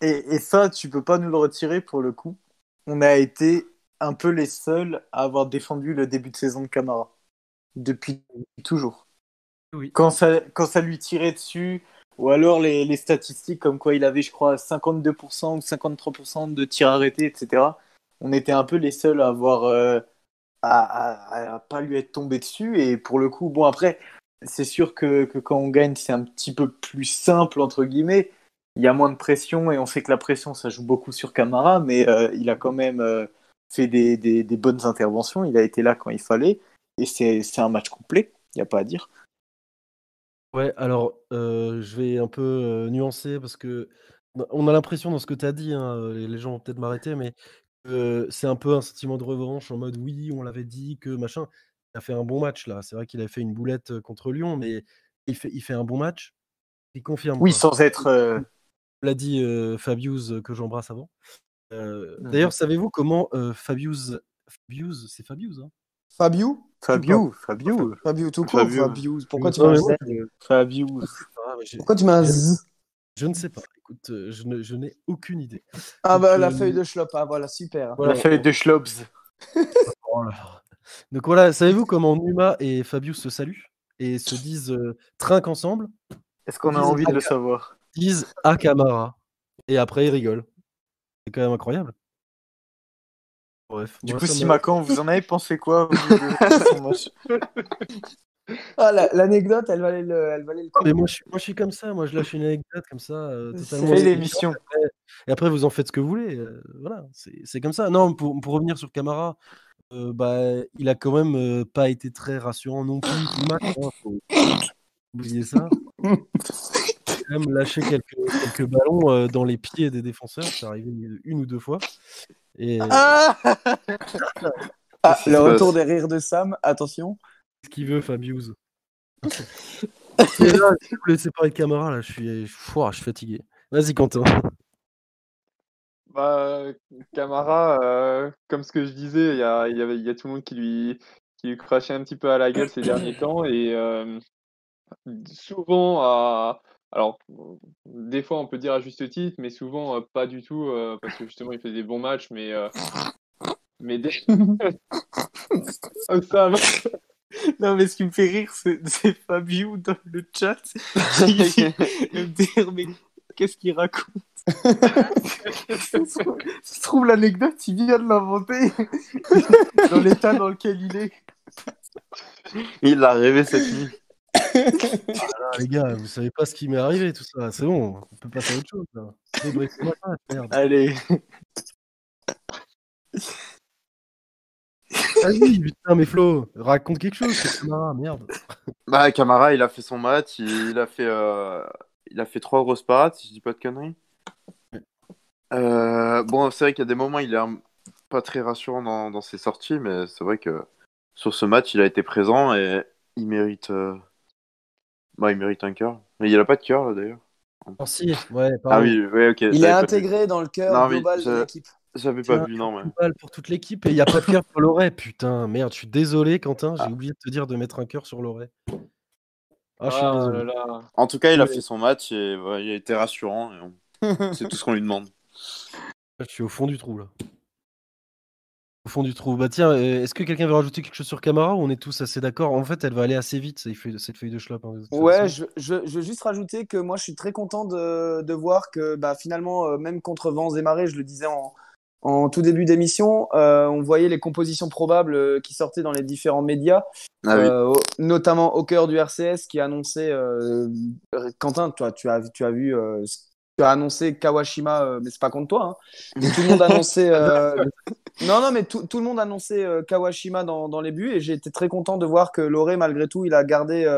et, et, ça, tu peux pas nous le retirer pour le coup. On a été un peu les seuls à avoir défendu le début de saison de Camara. Depuis toujours. Oui. Quand ça, quand ça lui tirait dessus, ou alors les, les statistiques comme quoi il avait, je crois, 52% ou 53% de tirs arrêtés, etc. On était un peu les seuls à avoir. euh, à, pas lui être tombé dessus. Et pour le coup, bon, après, c'est sûr que, que quand on gagne, c'est un petit peu plus simple, entre guillemets. Il y a moins de pression et on sait que la pression, ça joue beaucoup sur Camara, mais euh, il a quand même euh, fait des, des- bonnes interventions. Il a été là quand il fallait. Et c'est un match complet, il n'y a pas à dire. Ouais, alors je vais un peu nuancer parce que on a l'impression dans ce que tu as dit, hein, les gens vont peut-être m'arrêter, mais euh, c'est un peu un sentiment de revanche en mode oui, on l'avait dit que machin. Il a fait un bon match là. C'est vrai qu'il a fait une boulette euh, contre Lyon, mais il fait, il fait un bon match. Il confirme. Oui, quoi. sans être. euh, l'a dit euh, Fabius que j'embrasse avant. Euh, Mhm. D'ailleurs, savez-vous comment euh, Fabius, Fabius, c'est Fabius, hein Fabio Fabio, Fabio, Fabio tout court, Fabio. Fabio. Pourquoi tu mais un Z? Ah, j'ai- Pourquoi tu m'as un Z? Je ne sais pas. Écoute, euh, je ne- je n'ai aucune idée. Ah Donc, bah la euh, feuille de schlop, ah voilà, super. Voilà. La feuille de. Oh là. Donc voilà, savez-vous comment Numa et Fabius se saluent et se disent euh, trinquent ensemble, Est-ce qu'on a envie de le savoir? disent à Camara et après ils rigolent. C'est quand même incroyable. Bref. Du moi, coup, Simacan, vous en avez pensé quoi vous, Ah, la- l'anecdote, elle valait le, elle valait le coup. Mais moi je, suis, moi, je suis comme ça. Moi, je lâche une anecdote comme ça, euh, totalement. L'émission. Et après, vous en faites ce que vous voulez. euh, voilà, c'est comme ça. Non, pour, pour revenir sur Camara, euh, bah, il a quand même euh, pas été très rassurant non plus match. hein, faut oublier ça. Il a quand même lâché quelques, quelques ballons dans les pieds des défenseurs. C'est arrivé une ou deux fois. Et Ah Ah, le retour des rires de Sam, attention. Ce qu'il veut, Fabius. Et là, si vous laissez parler de Camara, là, je suis, Fouah, je suis fatigué. Vas-y, Quentin. Bah, Camara, euh, comme ce que je disais, il y a, y y tout le monde qui lui, qui lui crachait un petit peu à la gueule ces derniers temps. Et euh, souvent, à, alors, des fois, on peut dire à juste titre, mais souvent, euh, pas du tout, euh, parce que justement, il fait des bons matchs, mais. euh, mais des... Oh. Non, mais ce qui me fait rire, c'est Fabio dans le chat. qui dit- il me dire, mais qu'est-ce qu'il raconte? Se trouve- l'anecdote, il vient de l'inventer dans l'état dans lequel il est. Il l'a rêvé cette nuit. Ah, les gars, vous savez pas ce qui m'est arrivé, tout ça. C'est bon, on peut passer à autre chose. Là. Merde. Allez. Vas-y, putain, mais Flo, raconte quelque chose. c'est Camara, merde. Bah, Camara, il a fait son match, il, il a fait, euh, il a fait trois grosses parades, si je dis pas de conneries. Euh, bon, c'est vrai qu'il y a des moments, il est un- pas très rassurant dans, dans ses sorties, mais c'est vrai que sur ce match, il a été présent et il mérite, euh, bah, il mérite un cœur. Mais il a pas de cœur là d'ailleurs. Oh, si, ouais, Ah oui, ouais, ok. Il est intégré dans le cœur Non, global je- de l'équipe. J'avais pas vu, non, mais. Pour toute l'équipe et il n'y a pas de cœur sur l'oreille. Putain, merde, je suis désolé, Quentin. J'ai Ah. oublié de te dire de mettre un cœur sur l'oreille. Ah, Ah désolé. là là. En tout cas, il a Ouais. fait son match et ouais, il a été rassurant. on- C'est tout ce qu'on lui demande. Je suis au fond du trou, là. Au fond du trou. Bah tiens, euh, est-ce que quelqu'un veut rajouter quelque chose sur Camara ou on est tous assez d'accord? En fait, elle va aller assez vite, cette feuille, cette feuille de schlop. hein, Ouais, je, je, je veux juste rajouter que moi je suis très content de, de voir que bah, finalement, euh, même contre vents et marées, je le disais en, en tout début d'émission, euh, on voyait les compositions probables euh, qui sortaient dans les différents médias, Ah euh, notamment au cœur du RCS qui annonçait, euh, Quentin, toi, tu as, tu as vu, tu as annoncé Kawashima, mais c'est pas contre toi, hein. Mais tout le monde annonçait. Non, non, mais tout, tout le monde annonçait Kawashima dans, dans les buts et j'ai été très content de voir que Loré, malgré tout, il a gardé,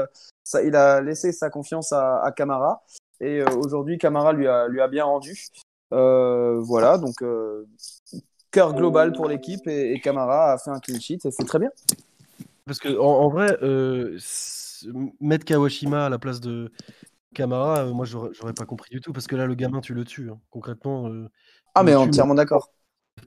il a laissé sa confiance à, à Camara et aujourd'hui Camara lui a, lui a bien rendu. Euh, voilà, donc euh, cœur global pour l'équipe et, et Camara a fait un clean sheet et c'est très bien. Parce que en, en vrai, euh, mettre Kawashima à la place de Camara, euh, moi j'aurais pas compris du tout. Parce que là, le gamin, tu le tues. hein. Concrètement. euh, Ah, mais entièrement d'accord.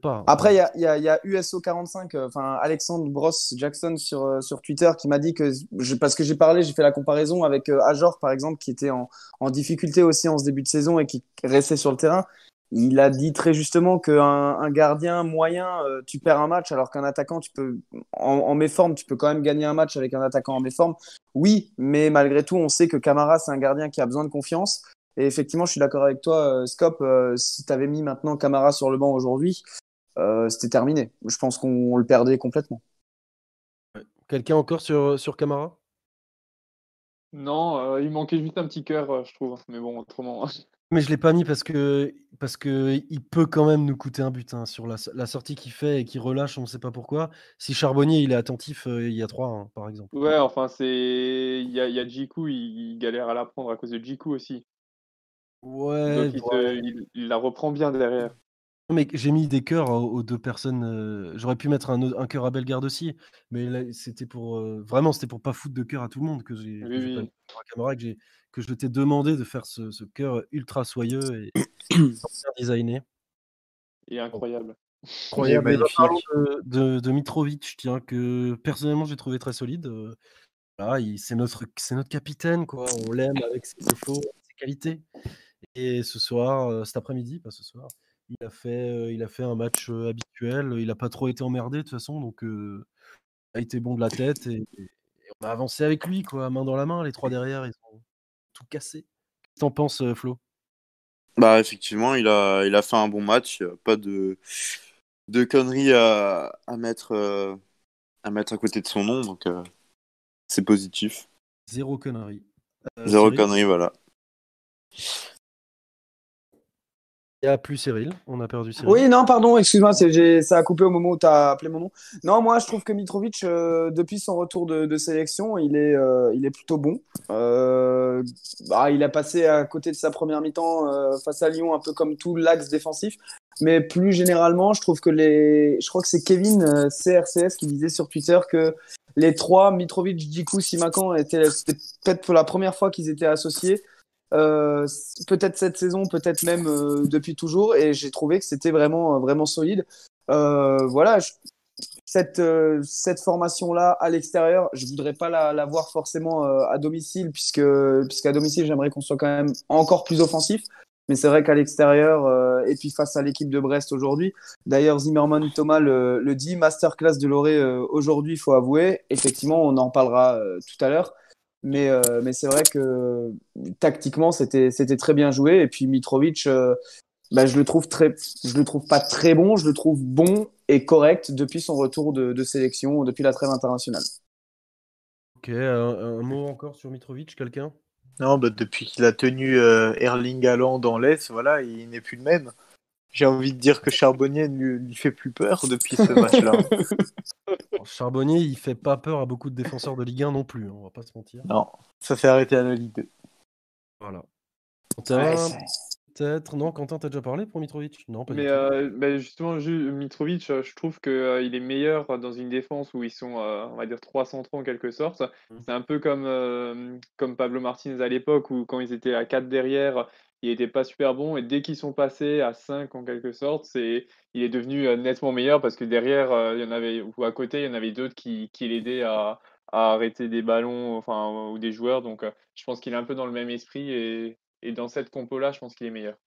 pas. Après, il y a, y, a, il y a USO45, euh, enfin Alexandre Bross Jackson sur, sur Twitter qui m'a dit que, je- parce que j'ai parlé, j'ai fait la comparaison avec Ajor par exemple, qui était en, en difficulté aussi en ce début de saison et qui restait sur le terrain. Il a dit très justement qu'un un gardien moyen, euh, tu perds un match, alors qu'un attaquant, tu peux, en, en méforme, tu peux quand même gagner un match avec un attaquant en méforme. Oui, mais malgré tout, on sait que Camara, c'est un gardien qui a besoin de confiance. Et effectivement, je suis d'accord avec toi, euh, Scop. euh, si tu avais mis maintenant Camara sur le banc aujourd'hui, euh, c'était terminé. Je pense qu'on le perdait complètement. Quelqu'un encore sur, sur Camara? Non, euh, il manquait juste un petit cœur, euh, je trouve. Mais bon, autrement. Mais je l'ai pas mis parce que parce que il peut quand même nous coûter un but hein, sur la, la sortie qu'il fait et qu'il relâche, on ne sait pas pourquoi. Si Charbonnier il est attentif, euh, il y a 3 par exemple. Ouais, enfin, c'est. Il y a, il y a Jiku, il, il galère à la prendre à cause de Jiku aussi. Ouais, Donc il, te- ouais. il- il la reprend bien derrière. Mais j'ai mis des cœurs aux, aux deux personnes. euh, J'aurais pu mettre un, autre- un cœur à Bellegarde aussi, mais là, c'était pour euh, vraiment c'était pour pas foutre de cœur à tout le monde que j'ai que Oui, j'ai pas oui. mis que j'ai que je t'ai demandé de faire ce, ce cœur ultra soyeux et bien designé. Il est incroyable. Incroyable. Et magnifique. parlons de, de, de Mitrovic, tiens, que personnellement j'ai trouvé très solide. euh, voilà, il- c'est notre, c'est notre capitaine, quoi. On l'aime avec ses défauts, ses qualités. Et ce soir, euh, cet après-midi, pas ce soir, il a fait, il a fait un match habituel. Il n'a pas trop été emmerdé de toute façon, donc euh, il a été bon de la tête et, et on a avancé avec lui, quoi, main dans la main. Les trois derrière, ils ont tout cassé. Qu'est-ce que t'en penses, Flo? Bah effectivement, il a, il a fait un bon match. Pas de, de conneries à, à mettre, à mettre à côté de son nom, donc euh, c'est positif. Zéro connerie. Euh, Zéro connerie, voilà. Il n'y a plus Cyril. On a perdu Cyril. Oui, non, pardon, excuse-moi, ça a coupé au moment où tu as appelé mon nom. Non, moi, je trouve que Mitrovic, euh, depuis son retour de, sélection, il est, euh, il est plutôt bon. Euh, bah, il a passé à côté de sa première mi-temps face à Lyon, un peu comme tout l'axe défensif. Mais plus généralement, je trouve que les. Je crois que c'est Kevin CRCS qui disait sur Twitter que les trois, Mitrovic, Djikou, Simakan, c'était peut-être pour la première fois qu'ils étaient associés. Euh, peut-être cette saison, peut-être même euh, depuis toujours, et j'ai trouvé que c'était vraiment, vraiment solide. Euh, voilà, cette, euh, cette formation-là à l'extérieur, je voudrais pas la, voir forcément euh, à domicile, puisque puisqu'à domicile, j'aimerais qu'on soit quand même encore plus offensif. Mais c'est vrai qu'à l'extérieur, euh, et puis face à l'équipe de Brest aujourd'hui, d'ailleurs Zimmerman Thomas le, le dit, masterclass de Loré euh, aujourd'hui, il faut avouer. Effectivement, on en parlera euh, tout à l'heure. Mais, euh, mais c'est vrai que tactiquement, c'était c'était très bien joué. Et puis Mitrovic, euh, bah, je le trouve très, je le trouve pas très bon, je le trouve bon et correct depuis son retour de, de sélection, depuis la trêve internationale. Ok, un, un mot encore sur Mitrovic, quelqu'un? Non, bah, depuis qu'il a tenu euh, Erling Haaland dans l'Est, voilà, il n'est plus le même. J'ai envie de dire que Charbonnier ne lui, lui fait plus peur depuis ce match-là. Charbonnier, il fait pas peur à beaucoup de défenseurs de Ligue 1 non plus, hein, on va pas se mentir. non, ça s'est arrêté à la Ligue 2. Voilà. Quentin, Ouais, peut-être Non, Quentin, t'as déjà parlé pour Mitrovic? Non, pas du Mais tout. euh, bah, justement, ju- Mitrovic, euh, je trouve qu'il est meilleur dans une défense où ils sont, euh, on va dire, trois centraux en quelque sorte. Mhm. C'est un peu comme, euh, comme Pablo Martinez à l'époque où quand ils étaient à 4 derrière, il n'était pas super bon. Et dès qu'ils sont passés à 5 en quelque sorte, c'est, il est devenu euh, nettement meilleur parce que derrière, euh, il y en avait, ou à côté, il y en avait d'autres qui, qui l'aidaient à, à arrêter des ballons enfin, ou des joueurs. Donc euh, je pense qu'il est un peu dans le même esprit et, et dans cette compo-là, je pense qu'il est meilleur.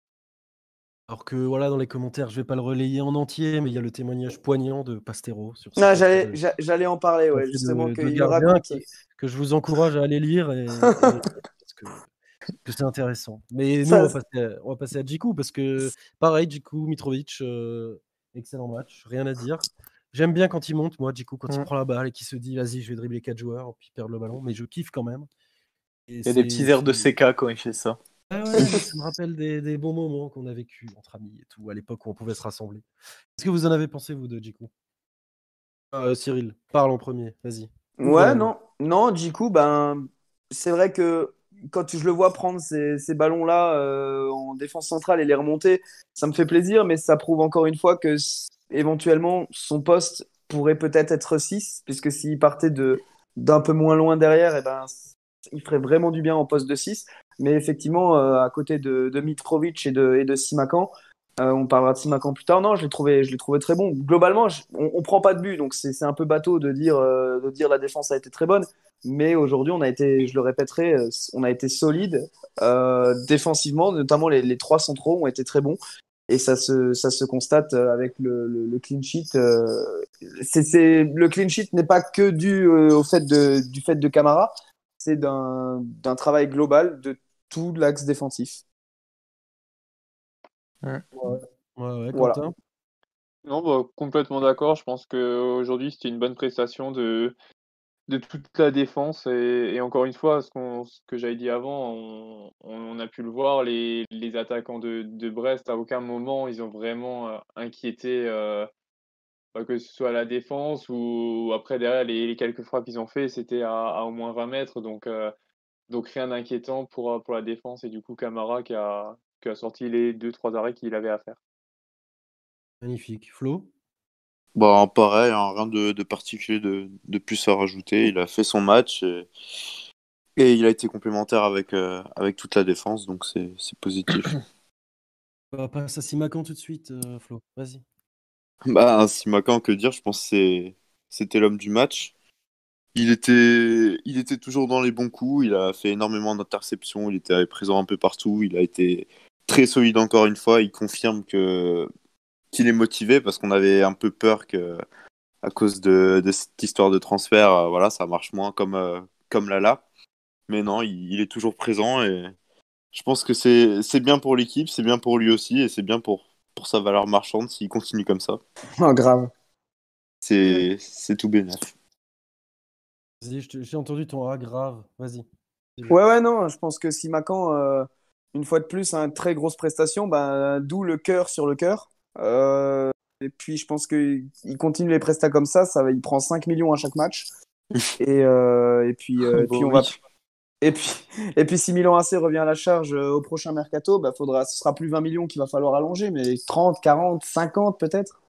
Alors que voilà, dans les commentaires, je vais pas le relayer en entier, mais il y a le témoignage poignant de Pastero sur papier j'allais, j'allais en parler, ouais, justement, de, de qu'il gardien raconte. qui- que je vous encourage à aller lire et, et- parce que, que c'est intéressant. Mais nous, Ça- on va, passer à, on va passer à Djikou parce que pareil, Djikou, Mitrovic, euh, excellent match, rien à dire. J'aime bien quand il monte, moi, Djikou, quand il Mm. prend la balle et qu'il se dit, vas-y, je vais dribbler quatre joueurs, puis perdre le ballon, mais je kiffe quand même. Et Il y a des petits airs de CK quand il fait ça. Ah ouais, ça me rappelle des, des bons moments qu'on a vécu entre amis et tout, à l'époque où on pouvait se rassembler. Qu'est-ce que vous en avez pensé, vous, de Djikou? Euh, Cyril, parle en premier, vas-y. Ouais, Ouais. non, non, Djikou, ben, c'est vrai que quand je le vois prendre ces, ballons-là euh, en défense centrale et les remonter, ça me fait plaisir, mais ça prouve encore une fois que éventuellement son poste pourrait peut-être être 6, puisque s'il partait d'un peu moins loin derrière, et ben, c- il ferait vraiment du bien en poste de 6. Mais effectivement, euh, à côté de, de Mitrovic et de, et de Simakan, euh, on parlera de Simakan plus tard. Non, je l'ai trouvé, je très bon. Globalement, on, on prend pas de but, donc c'est un peu bateau de dire, euh, la défense a été très bonne. Mais aujourd'hui, on a été, je le répéterai, euh, on a été solide euh, défensivement, notamment les, trois centraux ont été très bons. et ça se, constate avec le, le, le clean sheet. c'est, le clean sheet n'est pas que dû au fait de, du fait de Camara, c'est d'un travail global de tout l'axe défensif. Ouais, ouais, Voilà. Quentin Non, bah, complètement d'accord. Je pense qu'aujourd'hui, c'était une bonne prestation de, de toute la défense. Et, et encore une fois, ce, qu'on- ce que j'avais dit avant, on, on a pu le voir, les, les attaquants de, de Brest, à aucun moment, ils ont vraiment euh, inquiété, euh, bah, que ce soit la défense ou après, derrière, les, les quelques frappes qu'ils ont fait, c'était à, à au moins 20 mètres. Donc, euh, donc rien d'inquiétant pour, pour la défense. Et du coup, Camara qui a, qui a sorti les deux, trois arrêts qu'il avait à faire. Magnifique. Flo? Bah, pareil, hein, rien de, de particulier de, de plus à rajouter. Il a fait son match et, et il a été complémentaire avec, euh, avec toute la défense, donc c'est c'est positif. On va passer à Simacan tout de suite, euh, Flo. Vas-y. Bah, un Simakan, que dire, je pense que c'est- c'était l'homme du match. Il était, il était toujours dans les bons coups, il a fait énormément d'interceptions, il était présent un peu partout, il a été très solide encore une fois, il confirme que qu'il est motivé parce qu'on avait un peu peur que à cause de, de cette histoire de transfert, euh, voilà, ça marche moins comme, euh, comme Lala. Mais non, il, il est toujours présent et je pense que c'est c'est bien pour l'équipe, c'est bien pour lui aussi et c'est bien pour, pour sa valeur marchande s'il continue comme ça. Oh, grave. C'est c'est tout bénef. Vas-y, j'ai entendu ton A grave. Vas-y. Ouais, ouais, non, je pense que Simacan, euh, une fois de plus, a une très grosse prestation, ben, d'où le cœur sur le cœur. Euh, et puis, je pense qu'il il continue les prestats comme ça, ça il prend 5 millions à chaque match. Et, euh, et puis, euh, et Bon, puis on oui. va. Et puis, et puis, si Milan AC revient à la charge euh, au prochain mercato, bah, faudra, ce sera plus 20 millions qu'il va falloir allonger, mais 30, 40, 50 peut-être.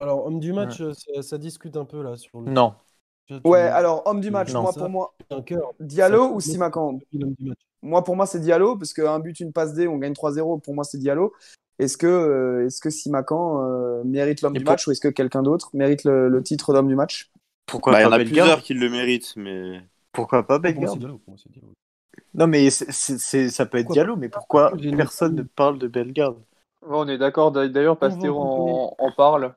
Alors, homme du match, euh, ça, ça discute un peu là sur le. Non. Ouais, alors, homme du match, Non, moi, ça- pour moi. Diallo ou Simacan L'homme du match. Moi, pour moi, c'est Diallo, parce qu'un but, une passe D, on gagne 3-0. Pour moi, c'est Diallo. Est-ce que, euh, est-ce que Simacan euh, mérite l'homme du pour- match ou est-ce que quelqu'un d'autre mérite le, le titre d'homme du match? Pourquoi Bah, il y en pas a plusieurs qui le méritent, mais Pourquoi pas Bellegarde? Non, mais ça peut être Pourquoi Diallo, mais pourquoi personne ne parle de Bellegarde? Ouais, on est d'accord. D'a- D'ailleurs, Pastero en parle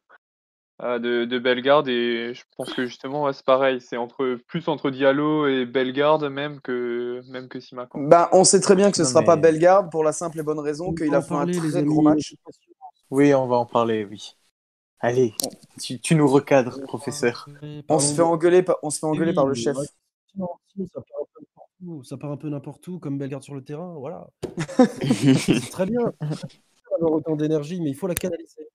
euh, de, de Bellegarde et je pense que justement, ouais, c'est pareil. C'est entre plus entre Diallo et Bellegarde même que même que Simakan. Ben, On sait très bien que ce ne Non, sera mais- pas Bellegarde pour la simple et bonne raison On qu'il a fait un très amis. gros match. Oui, on va en parler, oui. Allez, tu, tu nous recadres, professeur. On se fait engueuler, par- on se fait engueuler Oui, par le chef. ça part un peu n'importe où. Ça part un peu n'importe où, comme Bellegarde sur le terrain. Voilà. c'est très bien. avoir autant d'énergie, mais il faut la canaliser.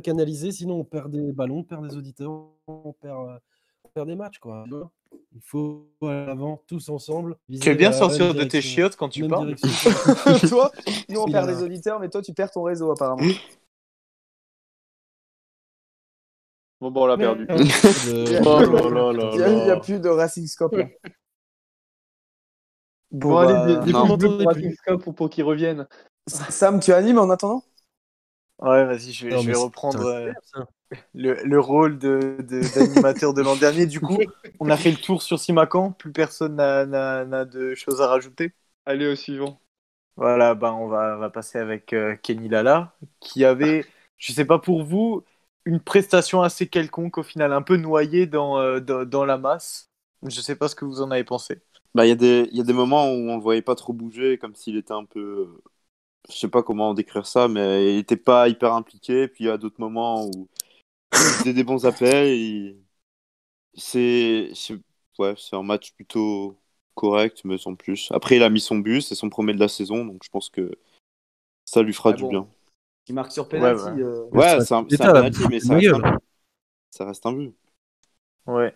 Canaliser, sinon on perd des ballons, on perd des auditeurs, on perd, euh, on perd des matchs. Quoi. Il faut aller à l'avant, tous ensemble. Tu es bien sortir de tes chiottes quand tu parles toi, nous on perd des auditeurs, mais toi tu perds ton réseau apparemment. Bon, bon, on l'a perdu. Là Il n'y a, plus de Racing Scope là. Bon, Bon, allez, bah, non. pour plus. Racing Scope pour, pour qu'ils reviennent. Sam, tu animes en attendant? Ouais, vas-y, je vais, je reprendre euh, le, le rôle de, de- d'animateur de, l'an dernier. Du coup, on a fait le tour sur Simacan. Plus personne n'a, de choses à rajouter. Allez au suivant. Voilà, ben on va, on va passer avec euh, Kenny Lala, qui avait, je sais pas pour vous, une prestation assez quelconque au final, un peu noyée dans, euh, dans, dans la masse. Je sais pas ce que vous en avez pensé. Bah, il y, a des- il y a des moments où on le voyait pas trop bouger, comme s'il était un peu. Je sais pas comment décrire ça, mais il était pas hyper impliqué. Puis il y a d'autres moments où il faisait des bons appels. et C'est ouais, c'est un match plutôt correct, mais sans plus. Après, il a mis son but, c'est son premier de la saison, donc je pense que ça lui fera Ah du bon. bien. Il marque sur penalty. Ouais, ouais. euh, Ouais, c'est un, un penalty, mais ça reste, un but. ça reste un but. Ouais.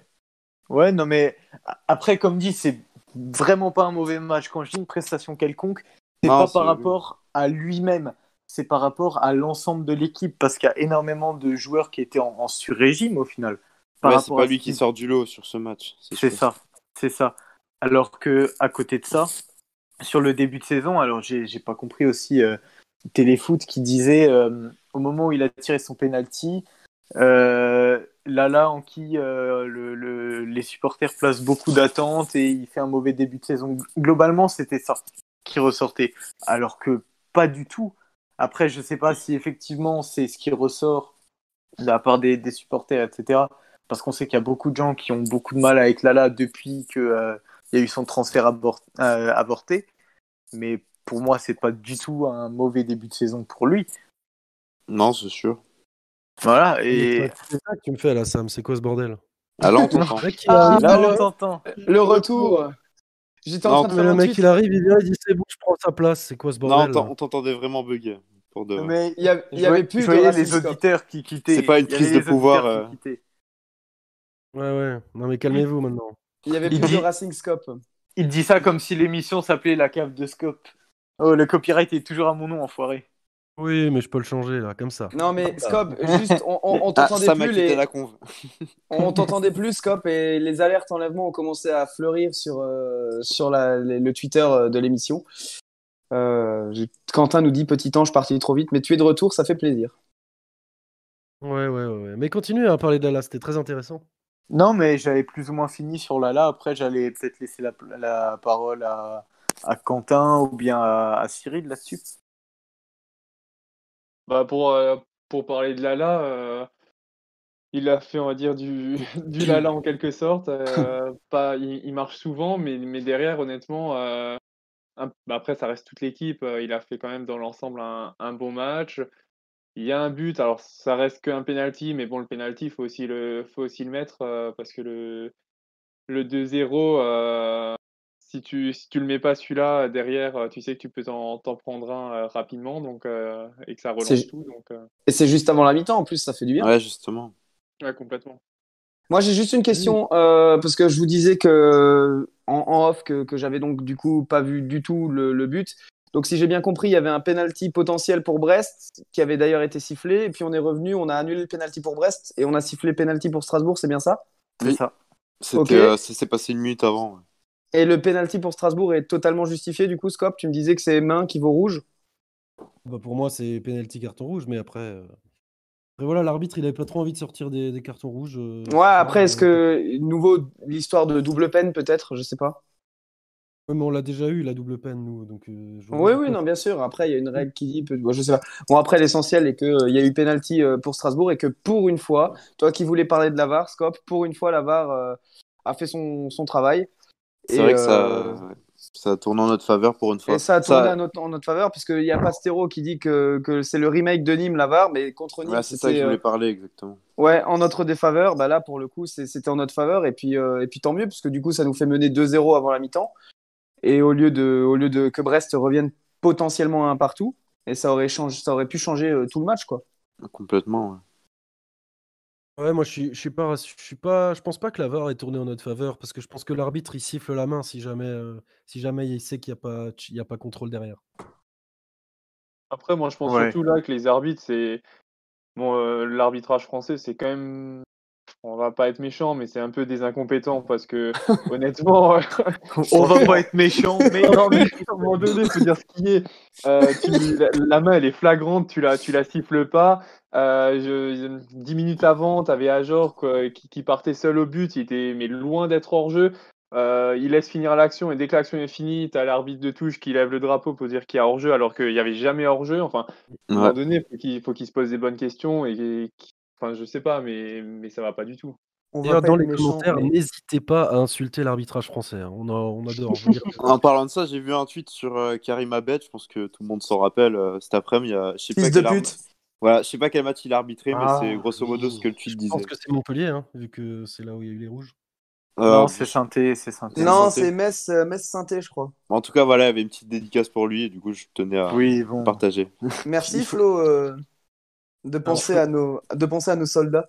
Ouais, non, mais a- après, comme dit, c'est vraiment pas un mauvais match. Quand je dis une prestation quelconque, c'est pas par rapport à lui-même, c'est par rapport à l'ensemble de l'équipe, parce qu'il y a énormément de joueurs qui étaient en, en sur-régime au final. Ouais, c'est pas lui ce qui sort du lot sur ce match. C'est ça, c'est ça. Alors que à côté de ça, sur le début de saison, alors j'ai j'ai pas compris aussi euh, Téléfoot qui disait euh, au moment où il a tiré son penalty, euh, Lala en qui euh, le- le- les supporters placent beaucoup d'attentes et il fait un mauvais début de saison. Globalement, c'était ça qui ressortait. Alors que pas du tout. Après, je sais pas si effectivement c'est ce qui ressort de la part des, des supporters, etc. Parce qu'on sait qu'il y a beaucoup de gens qui ont beaucoup de mal avec Lala depuis qu'il euh, y a eu son transfert abor- euh, avorté. Mais pour moi, c'est pas du tout un mauvais début de saison pour lui. Non, c'est sûr. Voilà, et C'est ça que tu me fais là, Sam. C'est quoi ce bordel? Ah, on t'entend. Il Ah, on t'entend. Le retour. J'étais Non, en train de le mec, tweet. il arrive, il vient, il dit c'est bon, je prends sa place. C'est quoi ce Non, bordel on t'en- là on t'entendait vraiment bugger. Pour de... Mais il y, a- avait plus de les Scope. auditeurs qui quittaient. C'est pas une les de pouvoir, euh. Ouais, ouais. Non, mais calmez-vous maintenant. Il y avait plus dit- de Racing Scope. Il dit ça comme si l'émission s'appelait La cave de Scope. Oh, le copyright est toujours à mon nom, enfoiré. Oui, mais je peux le changer là, comme ça. Non mais Scope, juste on, on, on Ah, t'entendait ça m'a plus les, la conve. on t'entendait plus Scope et les alertes enlèvement ont commencé à fleurir sur euh, sur la, les- le Twitter euh, de l'émission. Euh, Quentin nous dit petit ange parti trop vite, mais tu es de retour, ça fait plaisir. Ouais, ouais, ouais. ouais. Mais continuez à parler de Lala, c'était très intéressant. Non, mais j'avais plus ou moins fini sur Lala. Après, j'allais peut-être laisser la, la parole à, à Quentin ou bien à, à Cyril là-dessus. Bah pour, euh, pour parler de Lala, euh, il a fait, on va dire, du, du Lala en quelque sorte. euh, pas, il, il marche souvent, mais, mais derrière, honnêtement, un- bah après, ça reste toute l'équipe. il a fait quand même dans l'ensemble un, un bon match. Il y a un but, alors ça reste qu'un penalty, mais bon, le penalty, il faut aussi le, faut aussi le mettre euh, parce que le, le 2-0, euh, si tu, si tu le mets pas celui-là derrière, euh, tu sais que tu peux t'en prendre un euh, rapidement donc, euh, et que ça relance tout. Donc, euh, Et c'est juste avant la mi-temps en plus, ça fait du bien. Ouais, justement. ouais, complètement. Moi, j'ai juste une question euh, parce que je vous disais que en, en off que, que j'avais donc du coup pas vu du tout le, le but. Donc, si j'ai bien compris, il y avait un penalty potentiel pour Brest qui avait d'ailleurs été sifflé. Et puis on est revenu, on a annulé le penalty pour Brest et on a sifflé penalty pour Strasbourg. C'est bien ça? C'est Oui. ça. C'était, Ok. euh, ça s'est passé une minute avant. Et le penalty pour Strasbourg est totalement justifié. Du coup, Scop, tu me disais que c'est main qui vaut rouge? Bah, pour moi, c'est penalty carton rouge, mais après. euh, Après, voilà, l'arbitre, il avait pas trop envie de sortir des, des cartons rouges. euh, Ouais. Après, est-ce euh, que nouveau l'histoire de double peine peut-être? Je sais pas. ouais, mais on l'a déjà eu, la double peine, nous. Donc, euh, je Oui, oui, non, bien sûr. Après, il y a une règle qui dit, bon, je sais pas. Bon, après, l'essentiel est qu'il y a eu penalty euh, pour Strasbourg et que pour une fois, toi qui voulais parler de la VAR, Scop, pour une fois, la VAR euh, a fait son, son travail. C'est vrai que euh, ça, ça a tourné en notre faveur pour une fois. Et ça a tourné notre- en notre faveur, puisqu'il n'y a pas Stéro qui dit que, que c'est le remake de Nîmes, la VAR, mais contre Nîmes, Ouais, c'est ça que je voulais euh, parler exactement. ouais, en notre défaveur. Bah là, pour le coup, c'était en notre faveur. Et puis, euh, et puis tant mieux, parce que du coup, ça nous fait mener 2-0 avant la mi-temps. Et au lieu, de, au lieu de que Brest revienne potentiellement à un partout, et ça aurait, changé, ça aurait pu changer euh, tout le match, quoi. Complètement. ouais. Ouais, moi, je suis, je suis pas, je suis pas, je pense pas que la VAR est tournée en notre faveur, parce que je pense que l'arbitre, il siffle la main si jamais, euh, si jamais il sait qu'il n'y a pas, il y a pas contrôle derrière. Après, moi, je pense Ouais. surtout là que les arbitres, c'est. Bon, euh, l'arbitrage français, c'est quand même. On va pas être méchant, mais c'est un peu des incompétents parce que, honnêtement, On va pas être méchant, mais non, mais à un moment donné, faut dire ce qui est. Euh, tu- la, la main, elle est flagrante, tu la, tu la siffles pas. Euh, je, dix minutes avant, tu avais Ajor quoi, qui, qui partait seul au but, il était mais loin d'être hors jeu. Euh, il laisse finir l'action et dès que l'action est finie, tu as l'arbitre de touche qui lève le drapeau pour dire qu'il y a hors jeu alors qu'il n'y avait jamais hors jeu. Enfin, à un moment donné, faut qu'il faut qu'il se pose des bonnes questions et, et qu'il- enfin, je sais pas, mais, mais ça va pas du tout. On D'ailleurs, dans les commentaires, mais- n'hésitez pas à insulter l'arbitrage français. hein. On, a- on adore. je. En parlant de ça, j'ai vu un tweet sur euh, Karim Abed, je pense que tout le monde s'en rappelle. euh, cet après-midi, il y a, je sais pas de pute. Voilà, je sais pas quel match il a arbitré, mais Ah, c'est grosso modo ce que le tweet je disait. pense que c'est Montpellier, hein, vu que c'est là où il y a eu les rouges. Euh, non, c'est synthé, c'est synthé. Non, c'est Metz, euh, Metz Synthé, je crois. En tout cas, voilà, il y avait une petite dédicace pour lui et du coup, je tenais à Oui, bon. partager. Merci Flo euh, de penser à nos de penser à nos soldats.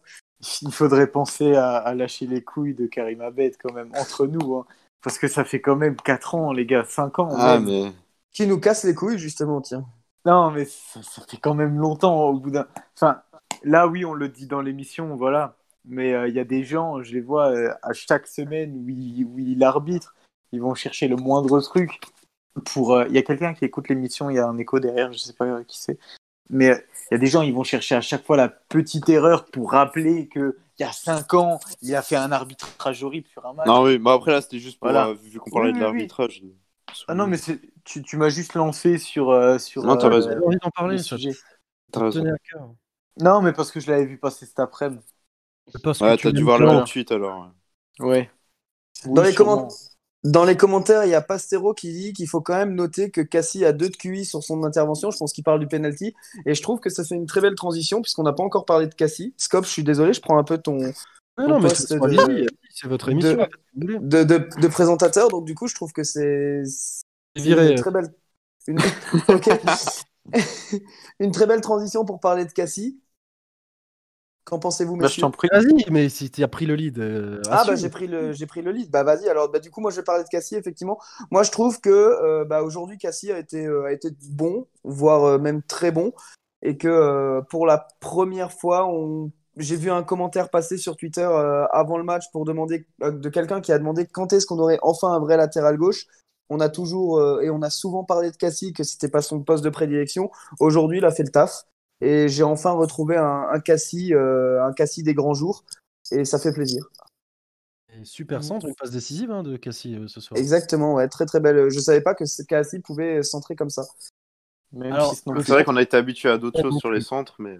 Il faudrait penser à, à lâcher les couilles de Karim Abed quand même, entre nous. hein. Parce que ça fait quand même 4 ans, les gars, 5 ans. Ah, même. mais Qui nous casse les couilles justement, tiens. Non, mais ça, ça fait quand même longtemps au bout d'un. Enfin, là, oui, on le dit dans l'émission, voilà. Mais euh, il y a des gens, je les vois euh, à chaque semaine où il, où il arbitre, ils vont chercher le moindre truc. Pour, euh, il y a quelqu'un qui écoute l'émission, il y a un écho derrière, je sais pas qui c'est. Mais il y a des gens, ils vont chercher à chaque fois la petite erreur pour rappeler que il y a 5 ans, il a fait un arbitrage horrible sur un match. non, oui, mais après là, c'était juste pour Voilà. euh, vu qu'on parlait Oui, de oui, l'arbitrage. Ah non, mais c'est- tu, tu m'as juste lancé sur, euh, sur Non, t'as euh, raison. Envie d'en parler, sujet. Raison. Non, mais parce que je l'avais vu passer cet après-midi. Ouais, tu t'as dû voir le bien. même tweet alors. ouais. Dans les sûrement. Dans les commentaires, il y a Pastero qui dit qu'il faut quand même noter que Cassie a deux de QI sur son intervention. Je pense qu'il parle du penalty. Et je trouve que ça fait une très belle transition puisqu'on n'a pas encore parlé de Cassie. Scop, je suis désolé, je prends un peu ton Ah non, mais c'est de- votre émission. de- présentateur. Donc du coup, je trouve que c'est c'est Viré, une très belle une très belle transition pour parler de Cassie. Qu'en pensez-vous, Bah, je messieurs t'en prie. Vas-y, mais si tu as pris le lead. euh, Ah bah j'ai pris le j'ai pris le lead. Bah vas-y alors bah du coup moi je vais parler de Cassie effectivement. Moi je trouve que euh, bah aujourd'hui Cassie a été euh, a été bon, voire euh, même très bon et que euh, pour la première fois on j'ai vu un commentaire passer sur Twitter euh, avant le match pour demander euh, de quelqu'un qui a demandé quand est-ce qu'on aurait enfin un vrai latéral gauche. On a toujours euh, et on a souvent parlé de Cassie que c'était pas son poste de prédilection. Aujourd'hui, il a fait le taf et j'ai enfin retrouvé un, un Cassie euh, un Cassie des grands jours et ça fait plaisir. Et super centre, une passe décisive hein, de Cassie euh, ce soir. Exactement, ouais, très très belle. Je savais pas que ce- Cassie pouvait centrer comme ça. Si. C'est vrai qu'on a été habitué à d'autres choses sur les centres, mais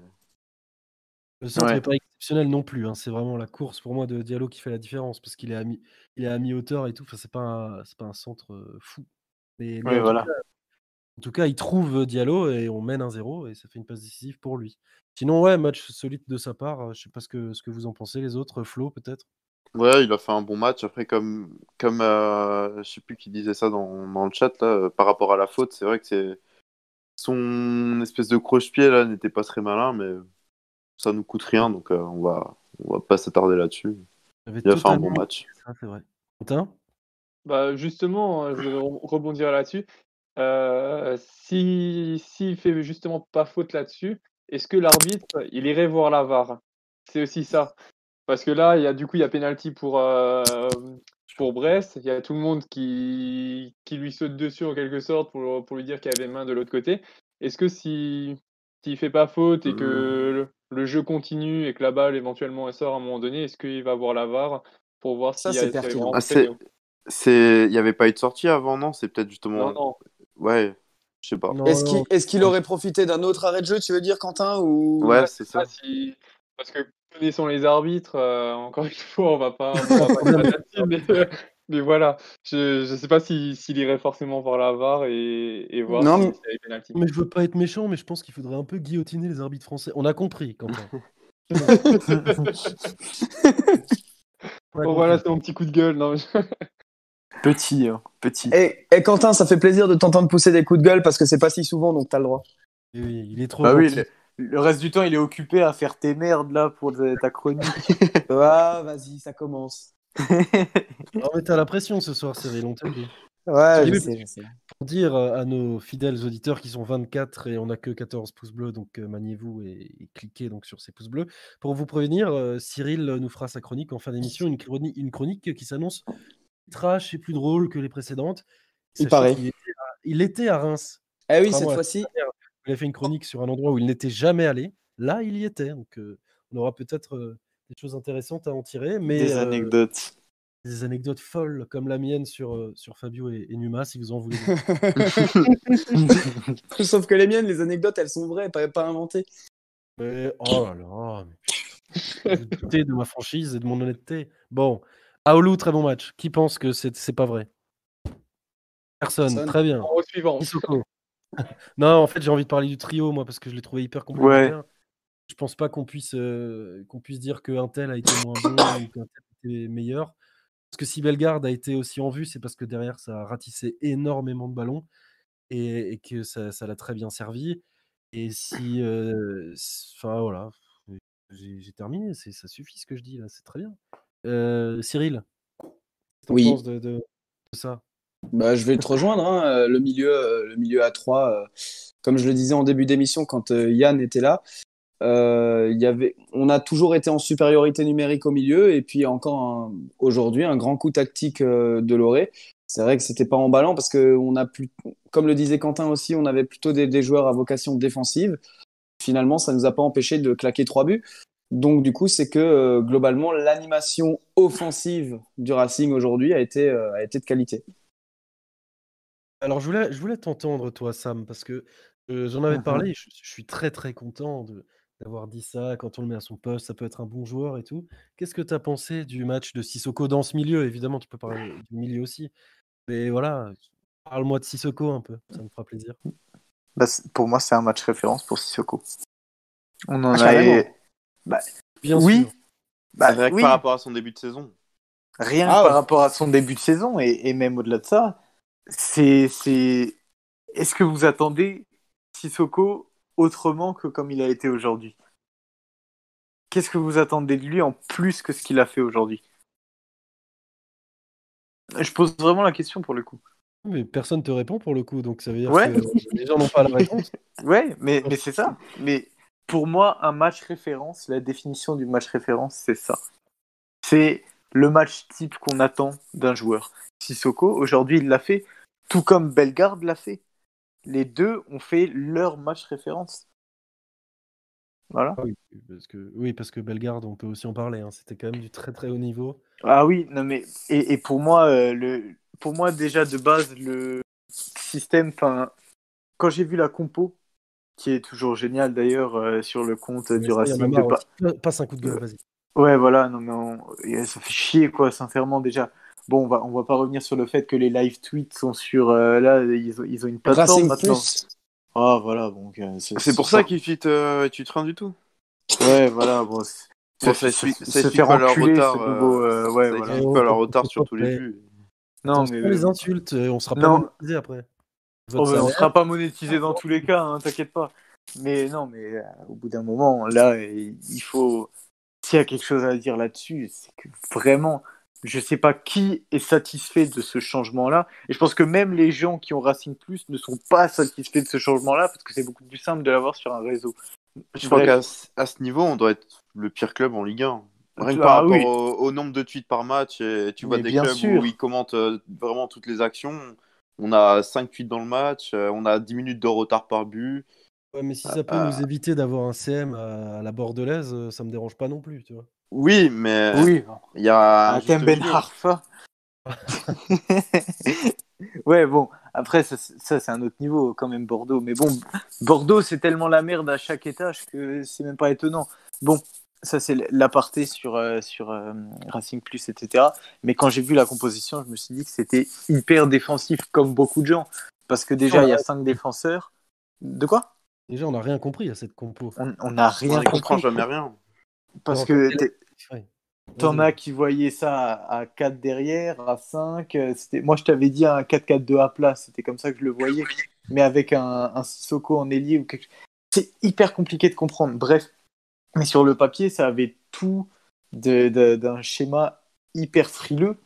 Le centre Ouais. n'est pas exceptionnel non plus. hein. C'est vraiment la course pour moi de Diallo qui fait la différence parce qu'il est à mi, il est à mi-hauteur et tout. Enfin, c'est pas un, c'est pas un centre euh, fou. Mais, mais Ouais, voilà. En tout cas, il trouve Diallo et on mène 1-0 et ça fait une passe décisive pour lui. Sinon, ouais, match solide de sa part. Je sais pas ce que, ce que vous en pensez, les autres. Flo, peut-être? Ouais, il a fait un bon match. Après, comme, comme euh, je sais plus qui disait ça dans, dans le chat, là, par rapport à la faute, c'est vrai que c'est son espèce de croche-pied là n'était pas très malin, mais ça nous coûte rien, donc euh, on va on va pas s'attarder là-dessus. Il a fait un bon match. ça, c'est vrai. Quentin? Bah justement, euh, je vais re- rebondir là-dessus. Euh, si s'il fait justement pas faute là-dessus, est-ce que l'arbitre il irait voir la VAR? C'est aussi ça. Parce que là, il y a du coup il y a pénalty pour euh, pour Brest. Il y a tout le monde qui qui lui saute dessus en quelque sorte pour, pour lui dire qu'il y avait main de l'autre côté. Est-ce que si s'il fait pas faute et que le, le jeu continue et que la balle éventuellement elle sort à un moment donné, est-ce qu'il va voir la VAR pour voir Ça, s'il y a c'est pertinent. Ah, c'est péno? c'est il y avait pas eu de sortie avant, non? C'est peut-être justement Non, non. Ouais, je sais pas. Est-ce qu'il aurait profité d'un autre arrêt de jeu, tu veux dire, Quentin ou... Ouais, Ouais, c'est ça, ça. si- Parce que connaissant les arbitres, euh, encore une fois, on va pas, on va pas mais, euh, mais voilà, je ne sais pas si- s'il irait forcément voir la VAR et, et voir Non, si- mais- s'il y avait pénalty. Mais je veux pas être méchant, mais je pense qu'il faudrait un peu guillotiner les arbitres français. On a compris, Quentin. On a Bon, voilà, c'est mon petit coup de gueule. Non, mais- Petit, hein, petit. Et, et Quentin, ça fait plaisir de t'entendre pousser des coups de gueule parce que c'est pas si souvent, donc t'as le droit. Oui, il est trop Bah oui, le, le reste du temps, il est occupé à faire tes merdes là pour ta chronique. Ah, vas-y, ça commence. Non, mais t'as la pression ce soir, Cyril, on te le dit. Ouais, je sais, je sais. Pour dire euh, à nos fidèles auditeurs qui sont 24 et on n'a que 14 pouces bleus, donc euh, maniez-vous et, et cliquez donc sur ces pouces bleus. Pour vous prévenir, euh, Cyril nous fera sa chronique en fin d'émission, une, chroni- une chronique qui s'annonce trash et plus drôle que les précédentes. Il paraît. qu'il était à- Il était à Reims. Eh oui, cette fois-ci, Il a fait une chronique sur un endroit où il n'était jamais allé. Là, il y était. Donc, euh, on aura peut-être euh, des choses intéressantes à en tirer. Mais, Des euh, anecdotes. des anecdotes folles comme la mienne sur, sur Fabio et, et Numa, si vous en voulez. sauf que les miennes, les anecdotes, elles sont vraies, pas, pas inventées. Mais, oh là là, mais vous doutez de ma franchise et de mon honnêteté. Bon, Aoulou, très bon match. Qui pense que c'est pas vrai? Personne, Personne. très bien. Au suivant. Non, en fait, j'ai envie de parler du trio, moi, parce que je l'ai trouvé hyper complémentaire. Je pense pas qu'on puisse, euh, qu'on puisse dire qu'un tel a été moins bon ou qu'un tel était meilleur. Parce que si Bellegarde a été aussi en vue, c'est parce que derrière, ça a ratissé énormément de ballons et, et que ça ça l'a très bien servi. Et si. euh, Enfin, voilà. J'ai terminé. c'est- Ça suffit ce que je dis là. C'est très bien. Euh, Cyril, qu'est-ce que Oui. penses de, de- de ça? Bah, je vais te rejoindre, hein, euh, le milieu, euh, le milieu à 3 comme je le disais en début d'émission quand euh, Yann était là, euh, y avait, on a toujours été en supériorité numérique au milieu et puis encore aujourd'hui un grand coup tactique euh, de Loré. C'est vrai que c'était pas emballant parce que on a plus, comme le disait Quentin aussi, on avait plutôt des, des joueurs à vocation défensive. Finalement, ça nous a pas empêché de claquer trois buts. Donc du coup, c'est que euh, globalement l'animation offensive du Racing aujourd'hui a été euh, a été de qualité. Alors, je voulais, je voulais t'entendre, toi, Sam, parce que euh, j'en avais Mhm. parlé. Je, je suis très, très content d'avoir dit ça. Quand on le met à son poste, ça peut être un bon joueur et tout. Qu'est-ce que tu as pensé du match de Sissoko dans ce milieu? Évidemment, tu peux parler du milieu aussi. Mais voilà, parle-moi de Sissoko un peu. Ça me fera plaisir. Bah, pour moi, c'est un match référence pour Sissoko. On en Ah, a. carrément. Bien oui, sûr. bah, Rien que oui, par rapport à son début de saison. rien Ah que ouais. par rapport à son début de saison et, et même au-delà de ça, c'est, c'est. Est-ce que vous attendez Sissoko autrement que comme il a été aujourd'hui? Qu'est-ce que vous attendez de lui en plus que ce qu'il a fait aujourd'hui? Je pose vraiment la question pour le coup. Mais personne te répond pour le coup, donc ça veut dire Ouais. que les gens n'ont pas la réponse. Ouais, mais, mais c'est ça. Mais pour moi, un match référence, la définition du match référence, c'est ça. C'est le match type qu'on attend d'un joueur. Sissoko, aujourd'hui, il l'a fait, tout comme Bellegarde l'a fait. Les deux ont fait leur match référence. Voilà. Oui, parce que, oui, parce que Bellegarde, on peut aussi en parler. hein, C'était quand même du très très haut niveau. Ah oui, non mais et, et pour moi, euh, le, pour moi déjà de base le système, enfin, quand j'ai vu la compo, qui est toujours géniale d'ailleurs euh, sur le compte Mais du Racing marre Passe un coup de gueule, vas-y. Ouais, voilà, non mais on- et ça fait chier quoi, sincèrement déjà. Bon, on va on va pas revenir sur le fait que les live tweets sont sur euh, là, ils ont, ils ont une plateforme Racing maintenant. Ah voilà, donc euh, C'est pour ça qu'il tweet, euh, tweet rien du tout. Ouais, voilà, bon. Bon, ça ça pas leur retard, euh, nouveau, euh, ouais, ça voilà. leur retard sur tous les buts. Non, mais les insultes, euh, on sera pas après. Oh, mais on salaire, sera pas monétisé dans tous les cas, hein, t'inquiète pas. Mais non, mais euh, au bout d'un moment, là, il faut. S'il y a quelque chose à dire là-dessus, c'est que vraiment, je sais pas qui est satisfait de ce changement-là. Et je pense que même les gens qui ont Racing Plus ne sont pas satisfaits de ce changement-là parce que c'est beaucoup plus simple de l'avoir sur un réseau. Je crois qu'à ce- à ce niveau, on doit être le pire club en Ligue 1. Rien que Ah par rapport oui. au, au nombre de tweets par match, et tu vois Mais des clubs sûr. où ils commentent euh, vraiment toutes les actions. On a 5 tweets dans le match, euh, on a 10 minutes de retard par but. Ouais, mais si ça peut Ah. nous éviter d'avoir un CM à, la bordelaise, euh, ça me dérange pas non plus, tu vois. Oui, mais Oui, il y a un Ben. Harfa. ouais, bon, après, ça, c'est- ça, c'est un autre niveau quand même, Bordeaux. Mais bon, Bordeaux, c'est tellement la merde à chaque étage que c'est même pas étonnant. Bon, ça, c'est l'aparté sur, euh, sur euh, Racing Plus, etc. Mais quand j'ai vu la composition, je me suis dit que c'était hyper défensif, comme beaucoup de gens. Parce que déjà, il y a cinq défenseurs. De quoi? Déjà, on n'a rien compris à cette compo. On n'a On rien n'y comprend compris. jamais rien. Parce Non, que. T'en as qui voyaient ça à 4 derrière, à 5. euh, C'était... Moi, je t'avais dit un 4-4-2 à plat. C'était comme ça que je le voyais. Mais avec un, un Sissoko en ailier ou quelque chose. C'est hyper compliqué de comprendre. Bref. Mais sur le papier, ça avait tout d'un schéma hyper frileux.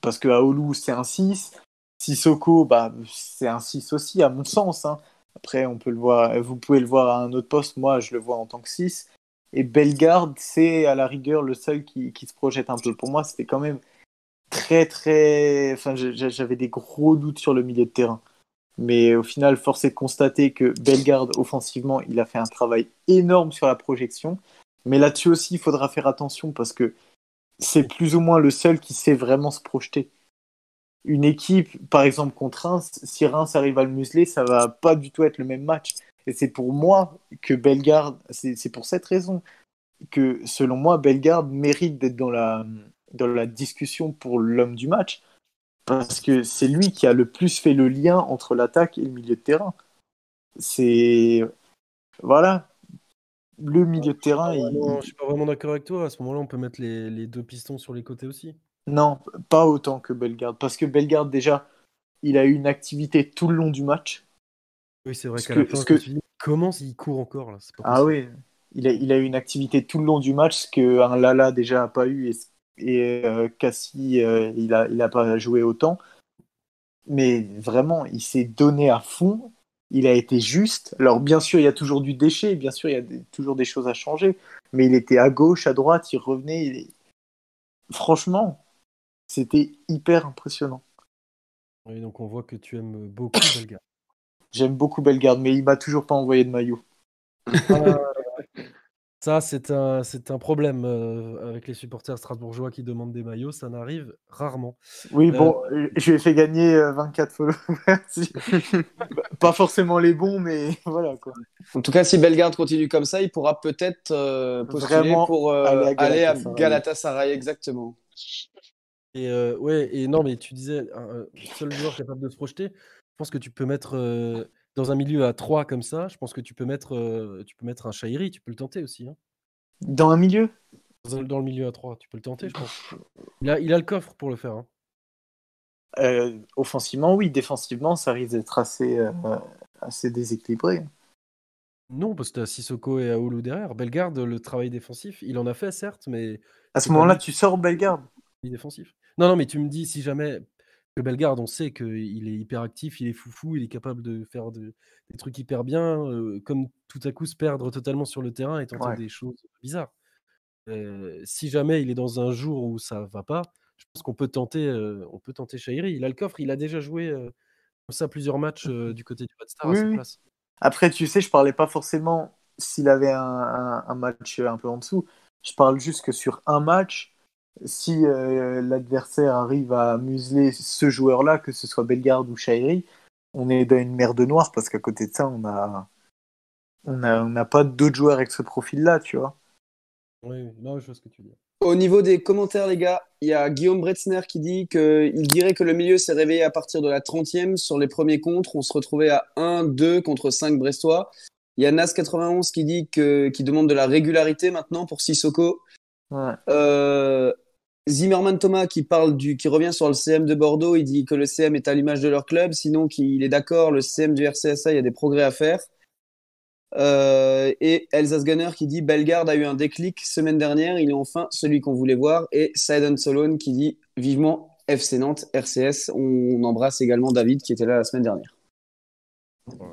Parce que Aoulou, c'est un 6. Sissoko, bah, c'est un 6 aussi, à mon sens. hein. Après, on peut le voir, vous pouvez le voir à un autre poste. Moi, je le vois en tant que 6. Et Bellegarde, c'est à la rigueur le seul qui, qui se projette un peu. Pour moi, c'était quand même très, très. Enfin, j'avais des gros doutes sur le milieu de terrain. Mais au final, force est de constater que Bellegarde, offensivement, il a fait un travail énorme sur la projection. Mais là-dessus aussi, il faudra faire attention parce que c'est plus ou moins le seul qui sait vraiment se projeter. Une équipe, par exemple contre Reims, si Reims arrive à le museler, ça va pas du tout être le même match. Et c'est pour moi que Bellegarde, c'est pour cette raison que, selon moi, Bellegarde mérite d'être dans la, dans la discussion pour l'homme du match. Parce que c'est lui qui a le plus fait le lien entre l'attaque et le milieu de terrain. C'est. Voilà. Le milieu de terrain, Ah, il- non, je suis pas vraiment d'accord avec toi. À ce moment-là, on peut mettre les, les deux pistons sur les côtés aussi. Non, pas autant que Bellegarde. Parce que Bellegarde, déjà, il a eu une activité tout le long du match. Oui, c'est vrai qu'à que- la fin, que- dit, comment il court encore là pas Ah oui, il a, il a eu une activité tout le long du match, ce qu'un Lala déjà n'a pas eu. Et, et euh, Cassie, euh, il n'a il a pas joué autant. Mais vraiment, il s'est donné à fond. Il a été juste. Alors, bien sûr, il y a toujours du déchet. Bien sûr, il y a des- toujours des choses à changer. Mais il était à gauche, à droite, il revenait. il Franchement, c'était hyper impressionnant. Oui, donc on voit que tu aimes beaucoup Bellegarde. J'aime beaucoup Bellegarde, mais il m'a toujours pas envoyé de maillot. Ah, Ça, c'est un, c'est un problème euh, avec les supporters strasbourgeois qui demandent des maillots. Ça n'arrive rarement. Oui, Euh, bon, euh, je lui ai fait gagner euh, 24 followers. Pas forcément les bons, mais voilà quoi. En tout cas, si Bellegarde continue comme ça, il pourra peut-être euh, postuler Vraiment pour euh, aller à aller à Galatasaray. Exactement. Et euh, ouais, et non, mais tu disais, un un seul joueur capable de se projeter. Je pense que tu peux mettre euh, dans un milieu à 3 comme ça. Je pense que tu peux mettre, euh, tu peux mettre un Shairi. Tu peux le tenter aussi. hein. Dans un milieu? Dans, dans le milieu à 3, tu peux le tenter, je pense. Il a, il a le coffre pour le faire. hein. Euh, Offensivement, oui. Défensivement, ça risque d'être assez, euh, assez déséquilibré. Non, parce que tu as Sissoko et Aoulou derrière. Bellegarde, le travail défensif, il en a fait, certes, mais À ce moment-là, tu sors Bellegarde. il est défensif. Non, non, mais tu me dis, si jamais. Que Bellegarde, on sait qu'il est hyper actif, il est foufou, il est capable de faire de- des trucs hyper bien, euh, comme tout à coup se perdre totalement sur le terrain et tenter Ouais. des choses bizarres. Euh, si jamais il est dans un jour où ça va pas, je pense qu'on peut tenter, euh, on peut tenter Shairi. Il a le coffre, il a déjà joué comme ça plusieurs matchs du côté du Red Star Oui, à sa oui. place. Après, tu sais, je parlais pas forcément s'il avait un, un- un match un peu en dessous. Je parle juste que sur un match, si euh, l'adversaire arrive à museler ce joueur-là, que ce soit Bellegarde ou Shairi, on est dans une mer de noir parce qu'à côté de ça, on a on a- on n'a pas d'autres joueurs avec ce profil-là, tu vois. Oui, oui. non, je vois ce que tu dis. Au niveau des commentaires, les gars, il y a Guillaume Bretzner qui dit qu'il dirait que le milieu s'est réveillé à partir de la 30e. Sur les premiers contres, on se retrouvait à 1-2 contre 5 Brestois. Il y a Nas91 qui dit que, qui demande de la régularité maintenant pour Sissoko. Ouais. Euh, Zimmerman Thomas qui parle du, qui revient sur le CM de Bordeaux, il dit que le CM est à l'image de leur club, sinon qu'il est d'accord, le CM du RCSA, il y a des progrès à faire. Euh, et Elsace Gunner qui dit Bellegarde a eu un déclic semaine dernière, il est enfin celui qu'on voulait voir. Et Saiden Solon qui dit vivement FC Nantes, RCS. On embrasse également David qui était là la semaine dernière.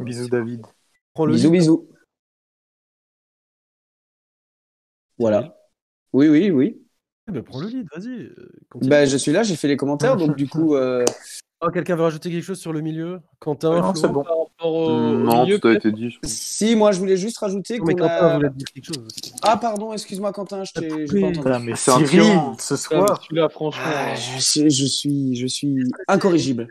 Bisous, David. Prends le Bisous, bisous. Voilà. Oui, oui, oui. Prends le lead, vas-y. euh. Bah, je suis là, j'ai fait les commentaires, donc du coup, euh, Oh, Quelqu'un veut rajouter quelque chose sur le milieu? Quentin Non, c'est bon. Par rapport au, non, milieu, tout a été dit. si moi je voulais juste rajouter Non, mais qu'on Quentin a. voulait te dire quelque chose aussi. Ah, pardon, excuse-moi, Quentin, je t'ai j'ai Oui. pas entendu. Mais C'est un ce Ah, soir. franchement. Ah, je, suis, je suis, je suis incorrigible.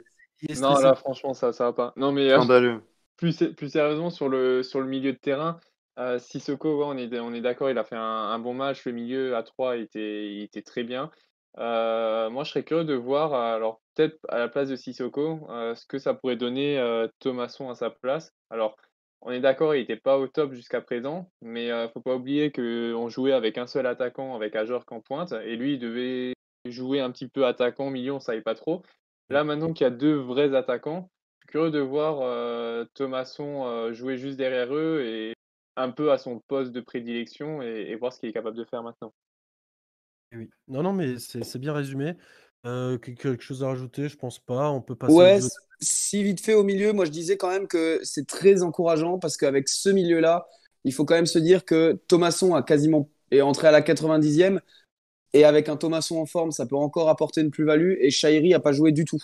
Non, là, franchement, ça, ça va pas. Non, mais euh, Scandaleux. plus, plus sérieusement, sur le, sur le milieu de terrain, euh, Sissoko, ouais, on est, on est d'accord, il a fait un, un bon match. Le milieu à 3 était, il était très bien. Euh, moi, je serais curieux de voir, alors peut-être à la place de Sissoko, euh, ce que ça pourrait donner Thomasson à sa place. Alors, on est d'accord, il n'était pas au top jusqu'à présent, mais ne faut pas oublier qu'on jouait avec un seul attaquant, avec Ajorc en pointe, et lui, il devait jouer un petit peu attaquant, milieu, on ne savait pas trop. Là, maintenant qu'il y a deux vrais attaquants, je suis curieux de voir Thomasson jouer juste derrière eux et un peu à son poste de prédilection et, et voir ce qu'il est capable de faire maintenant. Eh Oui. Non, non, mais c'est c'est bien résumé. Euh, que- quelque chose à rajouter? Je pense pas. On peut passer. Ouais, si vite fait au milieu, moi je disais quand même que c'est très encourageant parce qu'avec ce milieu-là, il faut quand même se dire que Thomasson a quasiment est entré à la 90e et avec un Thomasson en forme, ça peut encore apporter une plus-value et Shairi a pas joué du tout.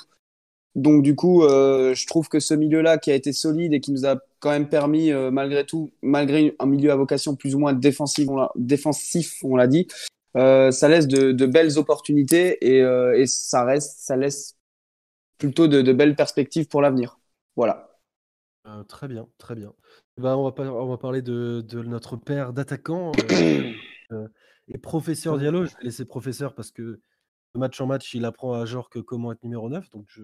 Donc du coup, euh, je trouve que ce milieu-là qui a été solide et qui nous a quand même permis, euh, malgré tout, malgré un milieu à vocation plus ou moins défensive, on l'a, défensif, on l'a dit, euh, ça laisse de, de belles opportunités et, et ça reste, ça laisse plutôt de, de belles perspectives pour l'avenir. Voilà. Très bien, très bien. Ben, on, va on va parler de, de notre père d'attaquant et professeur Diallo. Je vais laisser professeur parce que de match en match, il apprend à Jorque comment être numéro 9. Donc je,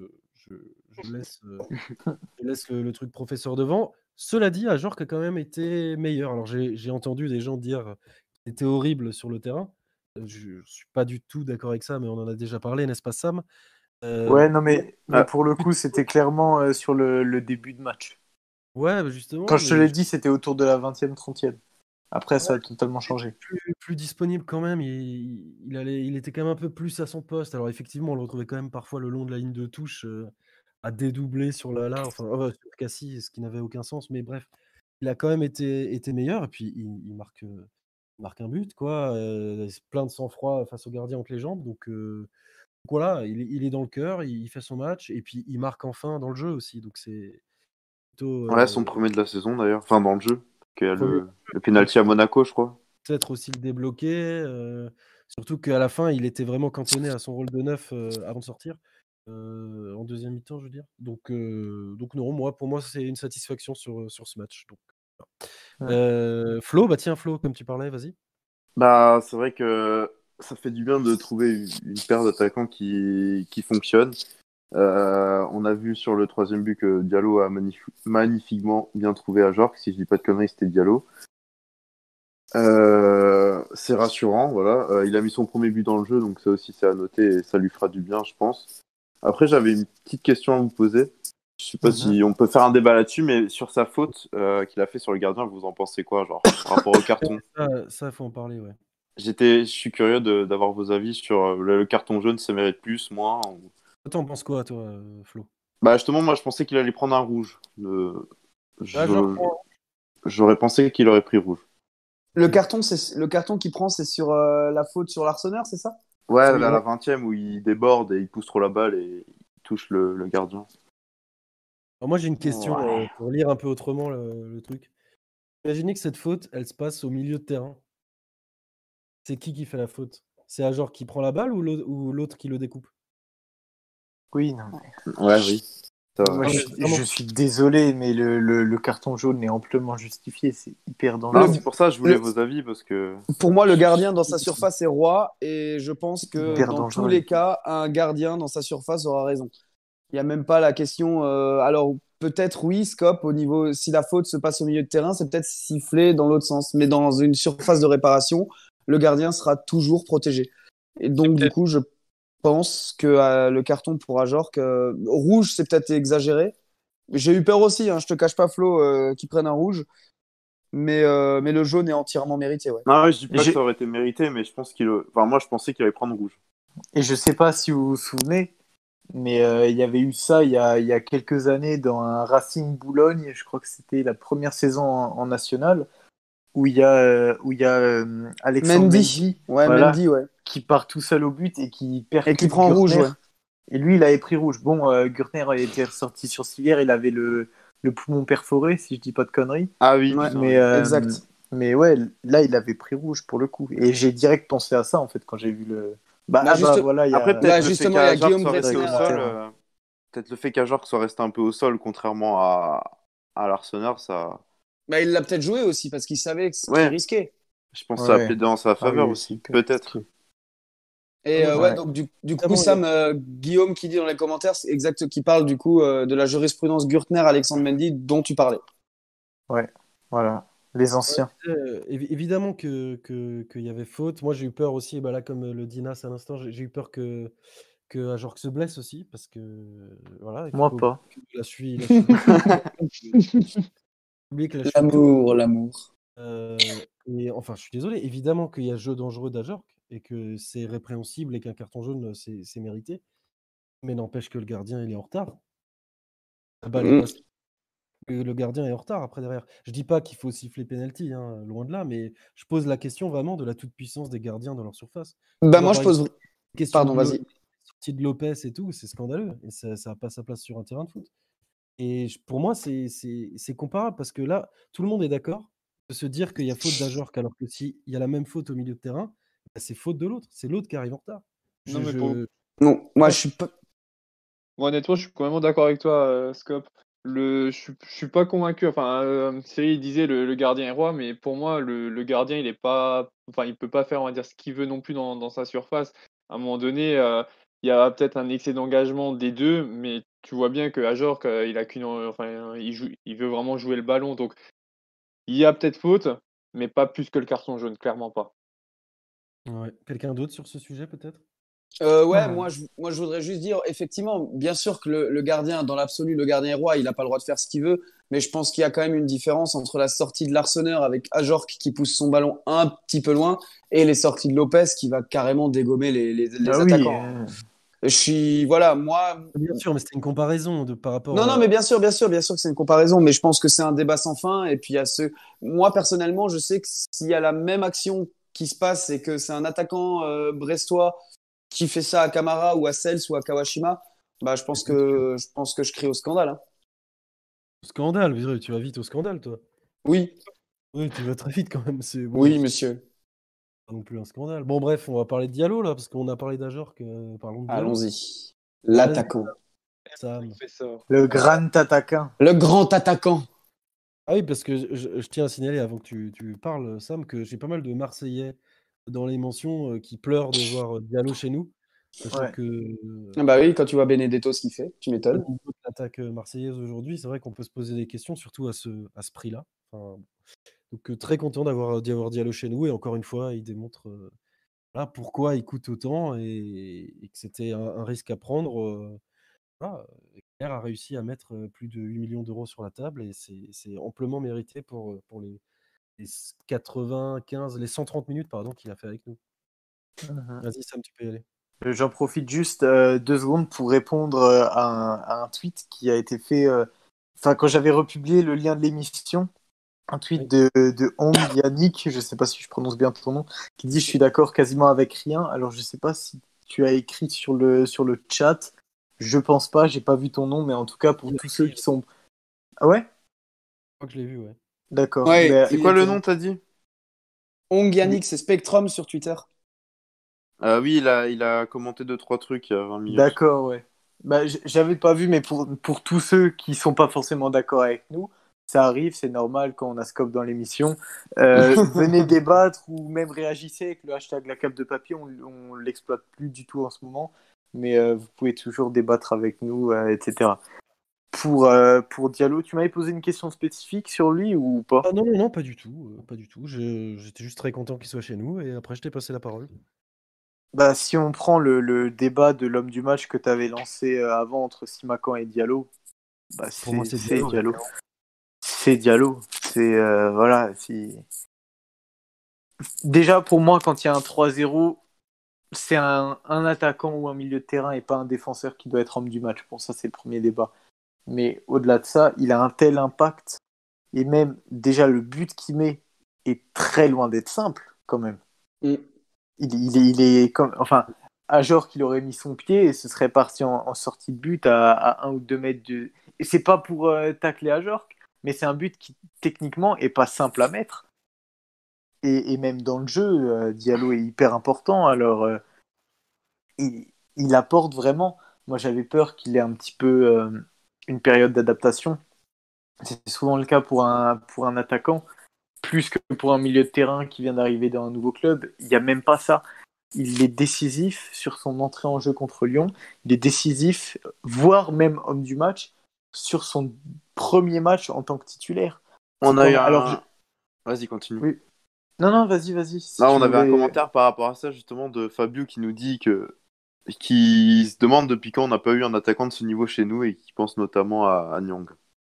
je, je laisse, euh, je laisse le, le truc professeur devant. Cela dit, Ajorc a quand même été meilleur. Alors j'ai entendu des gens dire qu'il était horrible sur le terrain. Euh, Je ne suis pas du tout d'accord avec ça, mais on en a déjà parlé, n'est-ce pas Sam? Euh, Ouais, non, mais, mais pour le coup, c'était clairement euh, sur le, le début de match. Ouais, bah, justement. Quand je te mais- l'ai dit, c'était autour de la 20e, 30e. Après, ça a totalement changé. plus, plus disponible quand même. Il, il allait, il était quand même un peu plus à son poste. Alors effectivement, on le retrouvait quand même parfois le long de la ligne de touche euh, à dédoubler sur la là, enfin oh, sur Cassie, ce qui n'avait aucun sens. Mais bref, il a quand même été, été meilleur. Et puis il, il marque, euh, il marque un but, quoi. euh, plein de sang-froid face au gardien entre les jambes. Donc, euh, donc voilà, il, est- il est dans le cœur, il, il fait son match et puis il marque enfin dans le jeu aussi. Donc c'est plutôt. Ouais, euh, son premier de la saison d'ailleurs. Enfin, dans le jeu. Qui a Premier. le, le penalty à Monaco, je crois. peut-être aussi le débloquer. euh, surtout qu'à la fin, il était vraiment cantonné à son rôle de neuf euh, avant de sortir. euh, en deuxième mi-temps, je veux dire. Donc, euh, donc non, moi, pour moi, c'est une satisfaction sur, sur ce match. Donc. Ouais. Euh, Flo, bah tiens, Flo, comme tu parlais, vas-y. Bah, c'est vrai que ça fait du bien de trouver une, une paire d'attaquants qui, qui fonctionne. Euh, on a vu sur le troisième but que Diallo a magnif- magnifiquement bien trouvé à Jorque. Si je dis pas de conneries, c'était Diallo. Euh, c'est rassurant, voilà. Euh, il a mis son premier but dans le jeu, donc ça aussi c'est à noter et ça lui fera du bien, je pense. Après, j'avais une petite question à vous poser. Je sais pas Mhm. si on peut faire un débat là-dessus, mais sur sa faute qu'il a fait sur le gardien, vous en pensez quoi, genre par rapport au carton? Ça, ça, faut en parler, ouais. J'étais, je suis curieux d'avoir vos avis sur le, le carton jaune, ça mérite plus, moins. ou- T'en penses quoi, toi, euh, Flo? Bah justement, moi je pensais qu'il allait prendre un rouge. Le- je- Ah, genre, prends- J'aurais pensé qu'il aurait pris rouge. Le carton, c'est le carton qu'il prend, c'est sur euh, la faute sur l'Arseneur, c'est ça? Ouais, à la ouais. 20 où il déborde et il pousse trop la balle et il touche le, le gardien. Alors moi, j'ai une question Ouais. euh, pour lire un peu autrement le, le truc. Imaginez que cette faute, elle se passe au milieu de terrain. C'est qui qui fait la faute? C'est un genre qui prend la balle ou l'autre qui le découpe? Oui, non. mais- Ouais, oui. Moi, je, suis désolé, mais le, le- le carton jaune est amplement justifié. C'est hyper Non, dangereux. c'est pour ça que je voulais le- vos avis parce que. Pour moi, le gardien dans sa surface est roi et je pense que Hyper dans dangereux. tous les cas, un gardien dans sa surface aura raison. Il n'y a même pas la question. euh, alors, peut-être oui, Scope, au niveau. Si la faute se passe au milieu de terrain, c'est peut-être sifflé dans l'autre sens. Mais dans une surface de réparation, le gardien sera toujours protégé. Et donc, du coup, je pense que euh, le carton pour Ajorc, euh, rouge, c'est peut-être exagéré. J'ai eu peur aussi, hein, je te cache pas, Flo, euh, qu'ils prennent un rouge. Mais, euh, mais le jaune est entièrement mérité, ouais. Non, ouais, je dis pas que ça aurait été mérité, mais je pense qu'il. Enfin, moi je pensais qu'il allait prendre rouge. Et je sais pas si vous vous souvenez, mais euh, il y avait eu ça il y a, il y a quelques années dans un Racing Boulogne. Je crois que c'était la première saison en, en national où il y a, euh, où il y a euh, Alexandre Mendy. Mendy Ouais, Voilà. Mendy, ouais. qui part tout seul au but et qui perd Et qui prend rouge, ouais. Et lui, il avait pris rouge. Bon, euh, Gürtner été ressorti sur civière, il avait le, le poumon perforé, si je dis pas de conneries. Ah oui, Ouais, Mais, euh, exact. mais ouais, là, il avait pris rouge pour le coup. Et j'ai direct pensé à ça, en fait, quand j'ai vu le. Bah, Bah, ah, juste- voilà, il y a... Après, peut-être Bah, le fait justement, il y a Guillaume soit resté au Bressner, sol. euh, euh, Peut-être le fait qu'Ajorc soit resté un peu au sol, contrairement à, à l'Arsenal, ça. Bah, il l'a peut-être joué aussi parce qu'il savait que c'était Ouais. risqué. Je pense que ça a Ouais. plaidé en sa faveur Ah oui, aussi. Peut-être. Et euh, ouais, Ouais. donc du, du coup, Vraiment, Sam, euh, Guillaume qui dit dans les commentaires, c'est exact, qui parle du coup euh, de la jurisprudence Gürtner-Alexandre Mendy dont tu parlais. Voilà, les anciens. Euh, évi- évidemment que que- qu'il y avait faute. Moi, j'ai eu peur aussi, bah là, comme le dit Nas à l'instant, j'ai eu peur que, que se blesse aussi, parce que voilà. Moi, pas que La suite, L'amour, l'amour. Euh, et enfin, je suis désolé, évidemment qu'il y a jeu dangereux d'Ajorc et que c'est répréhensible et qu'un carton jaune, c'est mérité. Mais n'empêche que le gardien, il est en retard. Mm. Le gardien est en retard après derrière. Je dis pas qu'il faut siffler penalty, hein, loin de là, mais je pose la question vraiment de la toute-puissance des gardiens dans leur surface. Bah, moi, je pose. Question Pardon, vas-y. sortie de Lopez et tout, c'est scandaleux. Et ça n'a pas sa place sur un terrain de foot. Et pour moi, c'est comparable parce que là, tout le monde est d'accord de se dire qu'il y a faute d'Ajorc, alors que s'il y a la même faute au milieu de terrain, bah, c'est faute de l'autre. C'est l'autre qui arrive en retard. Je- Non, mais je- Non, moi, je suis pas. Moi, honnêtement, je suis complètement d'accord avec toi, euh, Scope. Le, je, suis- je suis pas convaincu. Enfin, euh, Cyril disait le, le gardien est roi, mais pour moi, le, le gardien, il est pas. Enfin, il peut pas faire, on va dire, ce qu'il veut non plus dans, dans sa surface. À un moment donné, euh, il y a peut-être un excès d'engagement des deux, mais tu vois bien que Ajorc, euh, il a qu'une. Enfin, il, joue, il veut vraiment jouer le ballon. Donc, il y a peut-être faute, mais pas plus que le carton jaune, clairement pas. Ouais. Quelqu'un d'autre sur ce sujet, peut-être? Euh, ouais, Ah. moi je, moi, je voudrais juste dire, effectivement, bien sûr que le, le gardien, dans l'absolu, le gardien est roi, il n'a pas le droit de faire ce qu'il veut, mais je pense qu'il y a quand même une différence entre la sortie de l'Arseneur avec Ajorc qui pousse son ballon un petit peu loin et les sorties de Lopez qui va carrément dégommer les, les, les Ah oui, attaquants. euh, Je suis, voilà, moi, Bien sûr, mais c'était une comparaison de, par rapport Non, à- non, mais bien sûr, bien sûr, bien sûr que c'est une comparaison, mais je pense que c'est un débat sans fin. Et puis, a ce. Moi, personnellement, je sais que s'il y a la même action qui se passe et que c'est un attaquant euh, brestois qui fait ça à Kamara ou à Sels ou à Kawashima, bah, je pense que je pense que je crie au scandale. hein. Scandale, tu vas vite au scandale, toi. Oui, Oui, tu vas très vite quand même. bon. oui, monsieur. Pas non plus un scandale. Bon, bref, on va parler de Diallo là, parce qu'on a parlé d'Ajorc. euh, parlons. Allons-y. L'attaquant. Ça. Le grand attaquant. Le grand attaquant. Ah oui, parce que je, je- je tiens à signaler avant que tu, tu parles, Sam, que j'ai pas mal de Marseillais dans les mentions euh, qui pleurent de voir euh, Diallo chez nous. Ouais. que euh, Ah Bah oui, quand tu vois Benedetto ce qu'il fait, tu au m'étonnes. niveau de l'attaque euh, marseillaise aujourd'hui, c'est vrai qu'on peut se poser des questions, surtout à ce, à ce prix-là. Enfin, donc euh, très content d'avoir d'y avoir Diallo chez nous et encore une fois, il démontre euh, voilà, pourquoi il coûte autant et, et que c'était un, un risque à prendre. euh, voilà, Claire a réussi à mettre plus de 8 millions d'euros sur la table et c'est amplement mérité pour, pour les, les 95, les 130 minutes pardon, qu'il a fait avec nous. Vas-y Sam, tu peux y aller. Euh, J'en profite juste euh, deux secondes pour répondre euh, à un, à un tweet qui a été fait. euh, Enfin, quand j'avais republié le lien de l'émission, un tweet de, de Hong Yannick, je sais pas si je prononce bien ton nom, qui dit Je suis d'accord quasiment avec rien. Alors, je sais pas si tu as écrit sur le, sur le chat. Je pense pas, j'ai pas vu ton nom, mais en tout cas, pour tous ceux qui sont. Ah ouais? Je crois que je l'ai vu, ouais. D'accord. Ouais, Mais- C'est quoi le nom, t'as dit? Ong Yannick, c'est Spectrum sur Twitter. Euh, Oui, il a, il a commenté deux trois trucs il y a 20 minutes. D'accord, ouais. Bah, j'avais pas vu, mais pour, pour tous ceux qui sont pas forcément d'accord avec nous, ça arrive, c'est normal quand on a Scope dans l'émission. Euh, venez débattre ou même réagissez avec le hashtag la cape de papier, on, on l'exploite plus du tout en ce moment, mais euh, vous pouvez toujours débattre avec nous, euh, etc. Pour, pour Diallo, tu m'avais posé une question spécifique sur lui ou pas? Ah non, non, non, pas du tout. pas du tout. J'étais juste très content qu'il soit chez nous et après je t'ai passé la parole. Bah, si on prend le, le débat de l'homme du match que tu avais lancé avant entre Simakan et Diallo, bah, c'est Diallo. C'est Diallo. C'est euh, voilà. Si... Déjà pour moi, quand il y a un 3-0, c'est un, un attaquant ou un milieu de terrain et pas un défenseur qui doit être homme du match. Bon, ça c'est le premier débat. Mais au-delà de ça, il a un tel impact et même déjà le but qu'il met est très loin d'être simple quand même Mm. il, il est, il est comme, enfin, à genre qu'il aurait mis son pied et ce serait parti en, en sortie de but à, à un ou deux mètres de. Et c'est pas pour euh, tacler à Jork, mais c'est un but qui techniquement est pas simple à mettre. Et, même dans le jeu, euh, Diallo est hyper important. Alors, euh, il, il apporte vraiment. Moi, j'avais peur qu'il ait un petit peu euh, une période d'adaptation. C'est souvent le cas pour un, pour un attaquant plus que pour un milieu de terrain qui vient d'arriver dans un nouveau club. Il n'y a même pas ça. Il est décisif sur son entrée en jeu contre Lyon. Il est décisif, voire même homme du match, sur son premier match en tant que titulaire. On a eu un... alors, je- Vas-y, continue. Oui. Non, non, vas-y, vas-y. Si Là, on avait un commentaire par rapport à ça, justement, de Fabio qui nous dit que. qui se demande depuis quand on n'a pas eu un attaquant de ce niveau chez nous et qui pense notamment à, à Nyang.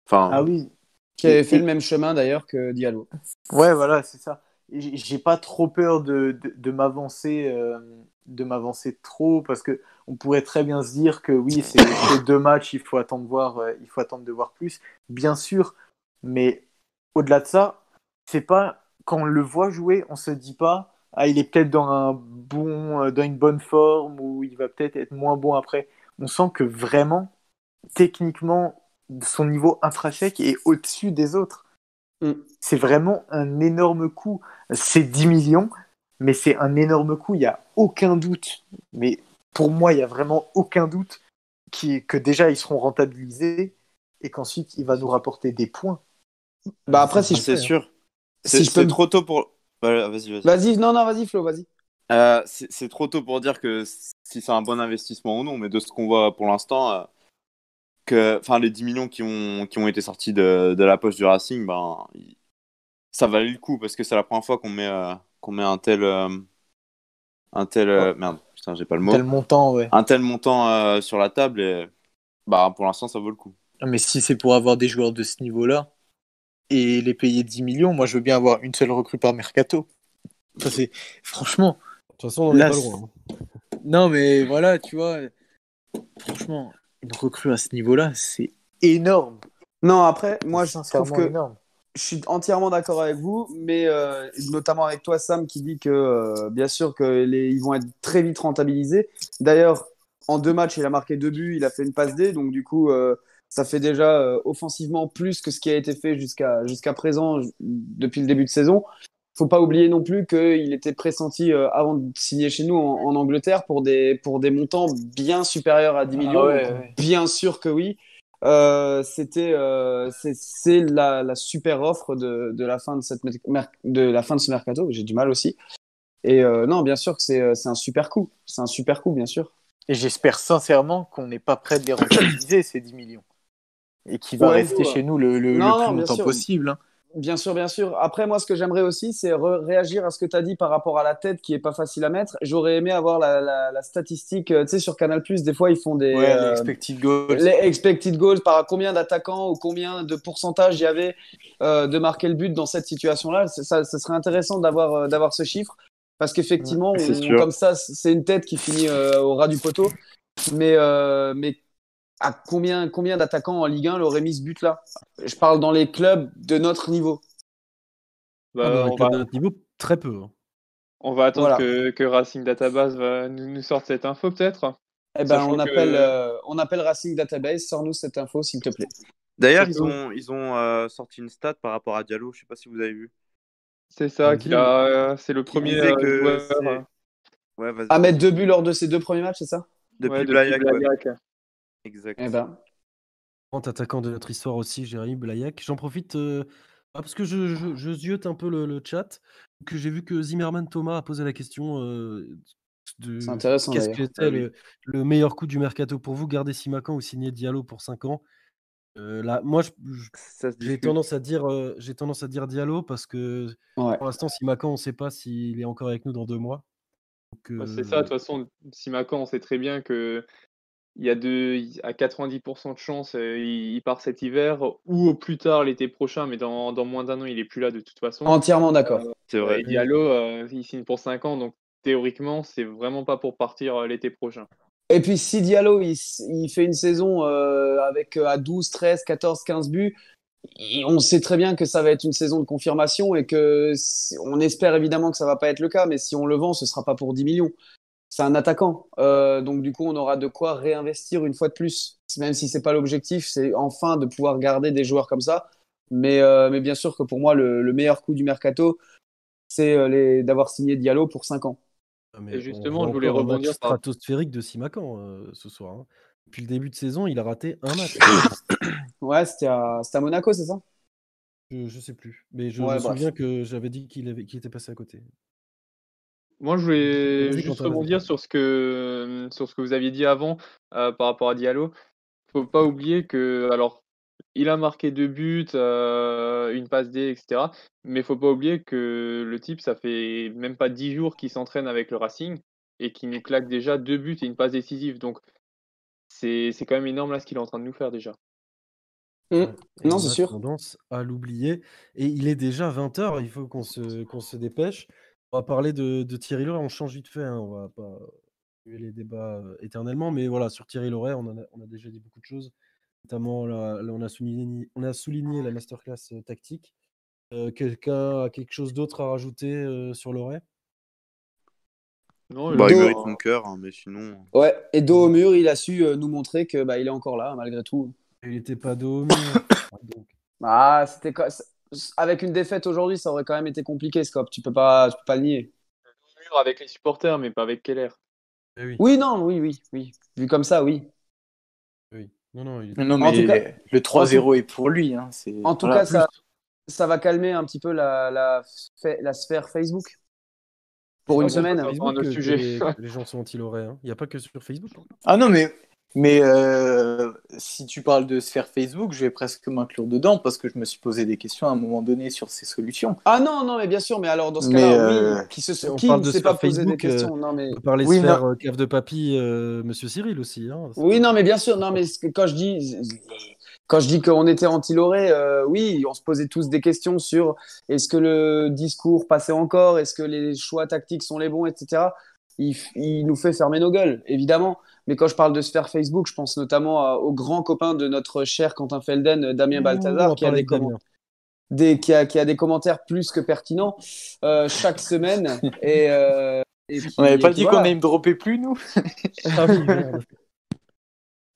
Enfin, Ah oui. Qui avait fait et- le même chemin d'ailleurs que Diallo. Ouais, voilà, c'est ça. J'ai pas trop peur de, de, de m'avancer, euh, de m'avancer trop parce que on pourrait très bien se dire que oui, c'est deux matchs, il faut attendre de voir, euh, il faut attendre de voir plus, bien sûr. Mais au-delà de ça, c'est pas quand on le voit jouer, on se dit pas ah il est peut-être dans un bon, euh, dans une bonne forme ou il va peut-être être moins bon après. On sent que vraiment, techniquement, son niveau intrinsèque est au-dessus des autres c'est vraiment un énorme coup. C'est 10 millions, mais c'est un énorme coup. Il n'y a aucun doute. Mais pour moi, il n'y a vraiment aucun doute qui, que déjà, ils seront rentabilisés et qu'ensuite, il va nous rapporter des points. Bah après, si je c'est sûr. Si C'est je peux trop tôt pour. Voilà, vas-y, vas-y. Vas-y, non, non, vas-y, Flo, vas-y. Euh, c'est trop tôt pour dire que si c'est un bon investissement ou non, mais de ce qu'on voit pour l'instant, euh, que, enfin, les 10 millions qui ont, qui ont été sortis de, de la poche du Racing, ben, ça valait le coup parce que c'est la première fois qu'on met, euh, qu'on met un tel, euh, un tel, euh, merde, putain, j'ai pas le mot, Tel montant, ouais. un tel montant euh, sur la table et, bah, pour l'instant, ça vaut le coup. Mais si c'est pour avoir des joueurs de ce niveau-là et les payer 10 millions, moi, je veux bien avoir une seule recrue par mercato. Ça, c'est franchement. De toute façon, on n'en est Là, pas c'est- loin. hein. Non, mais voilà, tu vois, franchement, une recrue à ce niveau-là, c'est énorme. Non, après, moi, je trouve que énorme. Je suis entièrement d'accord avec vous, mais euh, notamment avec toi, Sam, qui dit que euh, bien sûr que les, ils vont être très vite rentabilisés. D'ailleurs, en deux matchs, il a marqué deux buts, il a fait une passe D, donc du coup, euh, ça fait déjà offensivement plus que ce qui a été fait jusqu'à jusqu'à présent, depuis le début de saison. faut pas oublier non plus qu'il était pressenti avant de signer chez nous en, en Angleterre pour des, pour des montants bien supérieurs à 10 Ah millions. ouais, ouais. Bien sûr que oui. Euh, c'était euh, c'est- la, la super offre de, de la fin de cette de la fin de ce mercato j'ai du mal aussi et euh, non bien sûr que c'est c'est un super coup c'est un super coup bien sûr Et j'espère sincèrement qu'on n'est pas prêt de les rentabiliser, ces 10 millions. Et qu'il va Ouais, rester ouais. chez nous le, le- plus non, longtemps sûr. possible. hein. Bien sûr, bien sûr. Après, moi, ce que j'aimerais aussi, c'est réagir à ce que tu as dit par rapport à la tête qui est pas facile à mettre. J'aurais aimé avoir la, la- la statistique. euh, Tu sais, sur Canal, des fois, ils font des. Ouais, euh, les expected goals. les expected goals, par combien d'attaquants ou combien de pourcentage il y avait euh, de marquer le but dans cette situation-là. Ça, ça serait intéressant d'avoir d'avoir ce chiffre. Parce qu'effectivement, Ouais, comme ça, c'est une tête qui finit au ras du poteau. Mais, mais à combien, combien d'attaquants en Ligue 1 l'aurait mis ce but-là? Je parle dans les clubs de notre niveau. Bah, Ah, dans les clubs va, de notre niveau, très peu. hein. on va attendre Voilà. que, que Racing Database va nous, nous sorte cette info peut-être? Eh ben, on, que- appelle, euh, on appelle Racing Database. Sors-nous cette info, s'il te plaît. D'ailleurs, ils ont, ils ont euh, sorti une stat par rapport à Diallo. Je sais pas si vous avez vu. C'est ça, qu'il a, euh, c'est le Qui premier euh, que joueur Ouais. À mettre deux buts lors de ces deux premiers matchs, c'est ça? Depuis ouais, depuis ouais. Exact. Eh ben, Grand attaquant de notre histoire aussi, Jérémy Blaillac. J'en profite euh, ah, parce que je, je, je ziote un peu le, le chat, que j'ai vu que Zimmerman Thomas a posé la question euh, de c'est intéressant qu'est-ce que était Ah le, le meilleur coup du mercato pour vous, garder Simakan ou signer Diallo pour 5 ans? Euh, là, Moi, j'ai tendance, à dire, euh, j'ai tendance à dire Diallo parce que Ouais. pour l'instant, Simakan, on ne sait pas s'il est encore avec nous dans deux mois. Bah, euh, c'est ça, de toute façon, Simakan, on sait très bien que il y a deux, il- à 90% de chance, euh, il, il part cet hiver ou au plus tard l'été prochain, mais dans, dans moins d'un an, il est plus là de toute façon. Entièrement d'accord. C'est vrai. Et Diallo, euh, il signe pour 5 ans, donc théoriquement, c'est vraiment pas pour partir euh, l'été prochain. Et puis si Diallo il, fait une saison euh, avec euh, à 12, 13, 14, 15 buts, on sait très bien que ça va être une saison de confirmation et que si- on espère évidemment que ça va pas être le cas, mais si on le vend, ce sera pas pour 10 millions. C'est un attaquant, Euh, donc du coup on aura de quoi réinvestir une fois de plus. Même si c'est pas l'objectif, c'est enfin de pouvoir garder des joueurs comme ça. Mais, euh, mais bien sûr que pour moi le, le meilleur coup du mercato, c'est euh, d'avoir signé Diallo pour 5 ans. Ah, mais Et justement, je voulais rebondir par- stratosphérique de Simakan euh, ce soir. hein. Depuis le début de saison, il a raté un match. Ouais, c'était à, Monaco, c'est ça? Je, je sais plus. Mais je Ouais, me bref. souviens que j'avais dit qu'il avait- qu'il était passé à côté. Moi, je voulais juste rebondir sur ce que sur ce que vous aviez dit avant euh, par rapport à Diallo. Faut pas oublier que alors il a marqué deux buts, euh, une passe D, etc. Mais faut pas oublier que le type, ça fait même pas dix jours qu'il s'entraîne avec le Racing et qu'il nous claque déjà deux buts et une passe décisive. Donc c'est c'est quand même énorme là ce qu'il est en train de nous faire déjà. Mm. Ouais. Et Non, on c'est a sûr. tendance à l'oublier. Et il est déjà 20h, il faut qu'on se, qu'on se dépêche. On va parler de, de Thierry Loret, on change vite fait, hein, on va pas tuer les débats euh, éternellement, mais voilà, sur Thierry Loret, on, a, on a déjà dit beaucoup de choses. Notamment, là, là, on, a souligné, on a souligné la masterclass euh, tactique. Euh, Quelqu'un a quelque chose d'autre à rajouter euh, sur Loret? Non, Bah, il mérite son cœur, hein, mais sinon. Ouais, et dos au mur, il a su euh, nous montrer que bah, il est encore là, malgré tout. Il n'était pas dos au mur. Ah, donc, Ah, c'était quoi- Avec une défaite aujourd'hui, ça aurait quand même été compliqué, Scop. Tu peux pas, tu peux pas le nier. avec les supporters, mais pas avec Keller. eh oui, Oui, non, oui, oui, oui. Vu comme ça, oui. oui. Non, non, il Non, mais tout cas- le 3-0 est pour lui. Hein. En tout voilà. cas, ça, ça va calmer un petit peu la, la, fa- la sphère Facebook. Pour Ah une semaine. Facebook un autre sujet. les, gens sont anti-Loret. hein? Il n'y a pas que sur Facebook. hein? Ah non, mais, mais euh, si tu parles de sphère Facebook, je vais presque m'inclure dedans parce que je me suis posé des questions à un moment donné sur ces solutions. Ah non, non, mais bien sûr, mais alors dans ce cas-là, euh, oui, qui, se, on qui parle ne de s'est pas sphère posé des Facebook, euh, questions non, mais... On peut parler Oui, sphère euh, cave de papy, euh, Monsieur Cyril aussi. Hein. Oui, non, mais bien sûr, non, mais ce que- quand je dis, quand je dis qu'on était anti-Loré, euh, oui, on se posait tous des questions sur est-ce que le discours passait encore, est-ce que les choix tactiques sont les bons, etc. Il, f- il nous fait fermer nos gueules, évidemment. Mais quand je parle de sphère Facebook, je pense notamment à- au grand copain de notre cher Quentin Felden, euh, Damien Balthazar, qui a, des de Damien. comment- des- qui, a, qui a des commentaires plus que pertinents euh, chaque semaine. Et, euh, et qui- On n'avait pas dit qu'on voilà. name dropper plus, nous? Ah.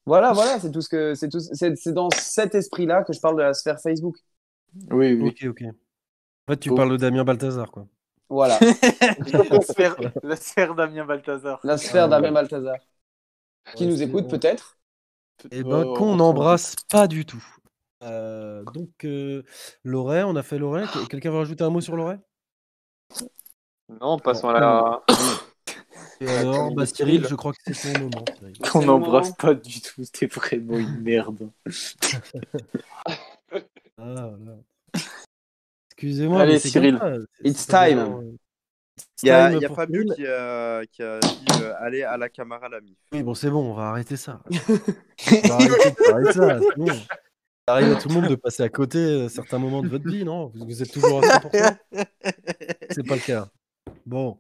Voilà, voilà, c'est tout ce que c'est tout, c'est c'est dans cet esprit-là que je parle de la sphère Facebook. Oui, oui. ok, ok. En fait, tu parles de Damien Balthazar, quoi. Voilà, la, sphère, la sphère Damien Balthazar. la sphère Ah, ouais. Balthazar. Qui Ouais, nous écoute bon. peut-être? Eh ben, Oh, qu'on on- n'embrasse pas du tout. Euh, donc, euh, Loret, on a fait Loret. Que- Quelqu'un veut rajouter un mot sur Loret Non, passons à la. Et alors, bah, Cyril, je crois que c'est ton moment. Qu'on n'embrasse pas du tout, c'était vraiment une merde. Ah. Excusez-moi. Allez, Cyril. It's time. Euh, Il y a, y a Fabio Cyril. qui a, qui a dit euh, allez à la Camara la mif. Oui, bon, c'est bon, on va arrêter ça. on va arrêter, on va arrêter ça, c'est bon. Ça arrive à tout le monde de passer à côté euh, certains moments de votre vie, non? Vous, vous êtes toujours à 100% C'est pas le cas. Bon.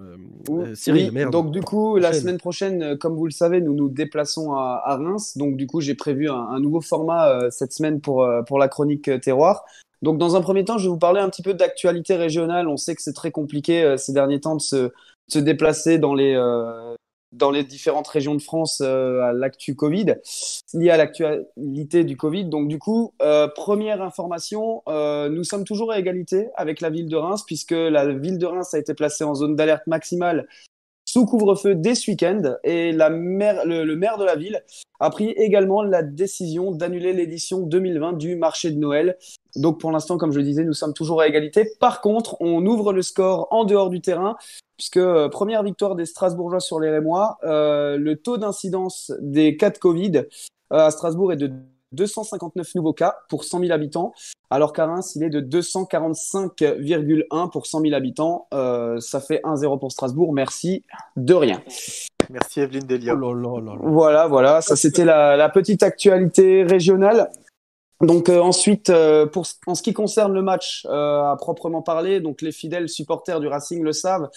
Euh, euh, Cyril, Oui, merde. donc du coup, la semaine prochaine, euh, comme vous le savez, nous nous déplaçons à, à Reims. Donc du coup, j'ai prévu un, un nouveau format euh, cette semaine pour, euh, pour la chronique euh, terroir. Donc dans un premier temps, je vais vous parler un petit peu d'actualité régionale. On sait que c'est très compliqué euh, ces derniers temps de se, déplacer dans les, euh, dans les différentes régions de France euh, à l'actu Covid, lié à l'actualité du Covid. Donc du coup, première information, nous sommes toujours à égalité avec la ville de Reims, puisque la ville de Reims a été placée en zone d'alerte maximale sous couvre-feu dès ce week-end, et le maire de la ville a pris également la décision d'annuler l'édition 2020 du marché de Noël. Donc pour l'instant, comme je le disais, nous sommes toujours à égalité. Par contre, on ouvre le score en dehors du terrain puisque euh, première victoire des Strasbourgeois sur les Rémois, euh, le taux d'incidence des cas de Covid euh, à Strasbourg est de 259 nouveaux cas pour 100 000 habitants, alors qu'à Reims, il est de 245,1 pour 100 000 habitants. Euh, ça fait 1-0 pour Strasbourg, merci de rien. Merci Evelyne Oh Delia. là là là là. Voilà, voilà, ça c'était la, la petite actualité régionale. Donc euh, ensuite, euh, pour, en ce qui concerne le match euh, à proprement parler, donc les fidèles supporters du Racing le savent,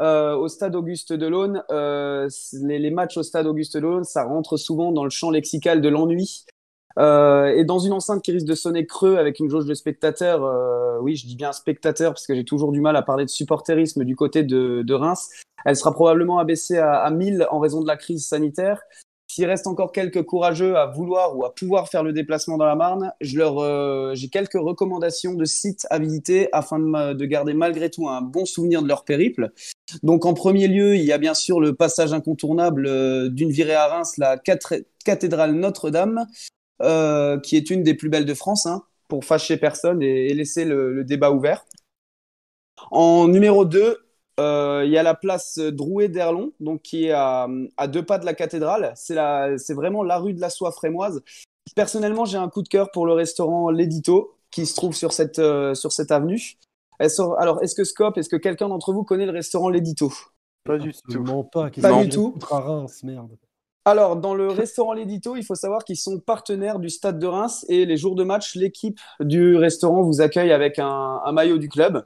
euh, au stade Auguste Delaune, euh, les, les matchs au stade Auguste Delaune, ça rentre souvent dans le champ lexical de l'ennui. Euh, et dans une enceinte qui risque de sonner creux avec une jauge de spectateurs, euh, oui, je dis bien spectateurs parce que j'ai toujours du mal à parler de supporterisme du côté de, Reims, elle sera probablement abaissée à, à 1000 en raison de la crise sanitaire. S'il reste encore quelques courageux à vouloir ou à pouvoir faire le déplacement dans la Marne, euh, j'ai quelques recommandations de sites à visiter afin de, garder malgré tout un bon souvenir de leur périple. Donc en premier lieu, il y a bien sûr le passage incontournable d'une virée à Reims, la cathédrale Notre-Dame, euh, qui est une des plus belles de France, hein, pour fâcher personne et, et laisser le, le débat ouvert. En numéro 2, euh, il y a la place Drouet d'Erlon, donc qui est à, à deux pas de la cathédrale. C'est la- c'est vraiment la rue de la soie frémoise. Personnellement, j'ai un coup de cœur pour le restaurant L'Édito, qui se trouve sur cette, euh, sur cette avenue. Est-ce- Alors, est-ce que Scope, est-ce que quelqu'un d'entre vous connaît le restaurant L'Édito? Pas du tout. Absolument pas. Pas du tout. à Reims, merde. Alors, dans le restaurant L'Édito, il faut savoir qu'ils sont partenaires du Stade de Reims et les jours de match, l'équipe du restaurant vous accueille avec un, un maillot du club.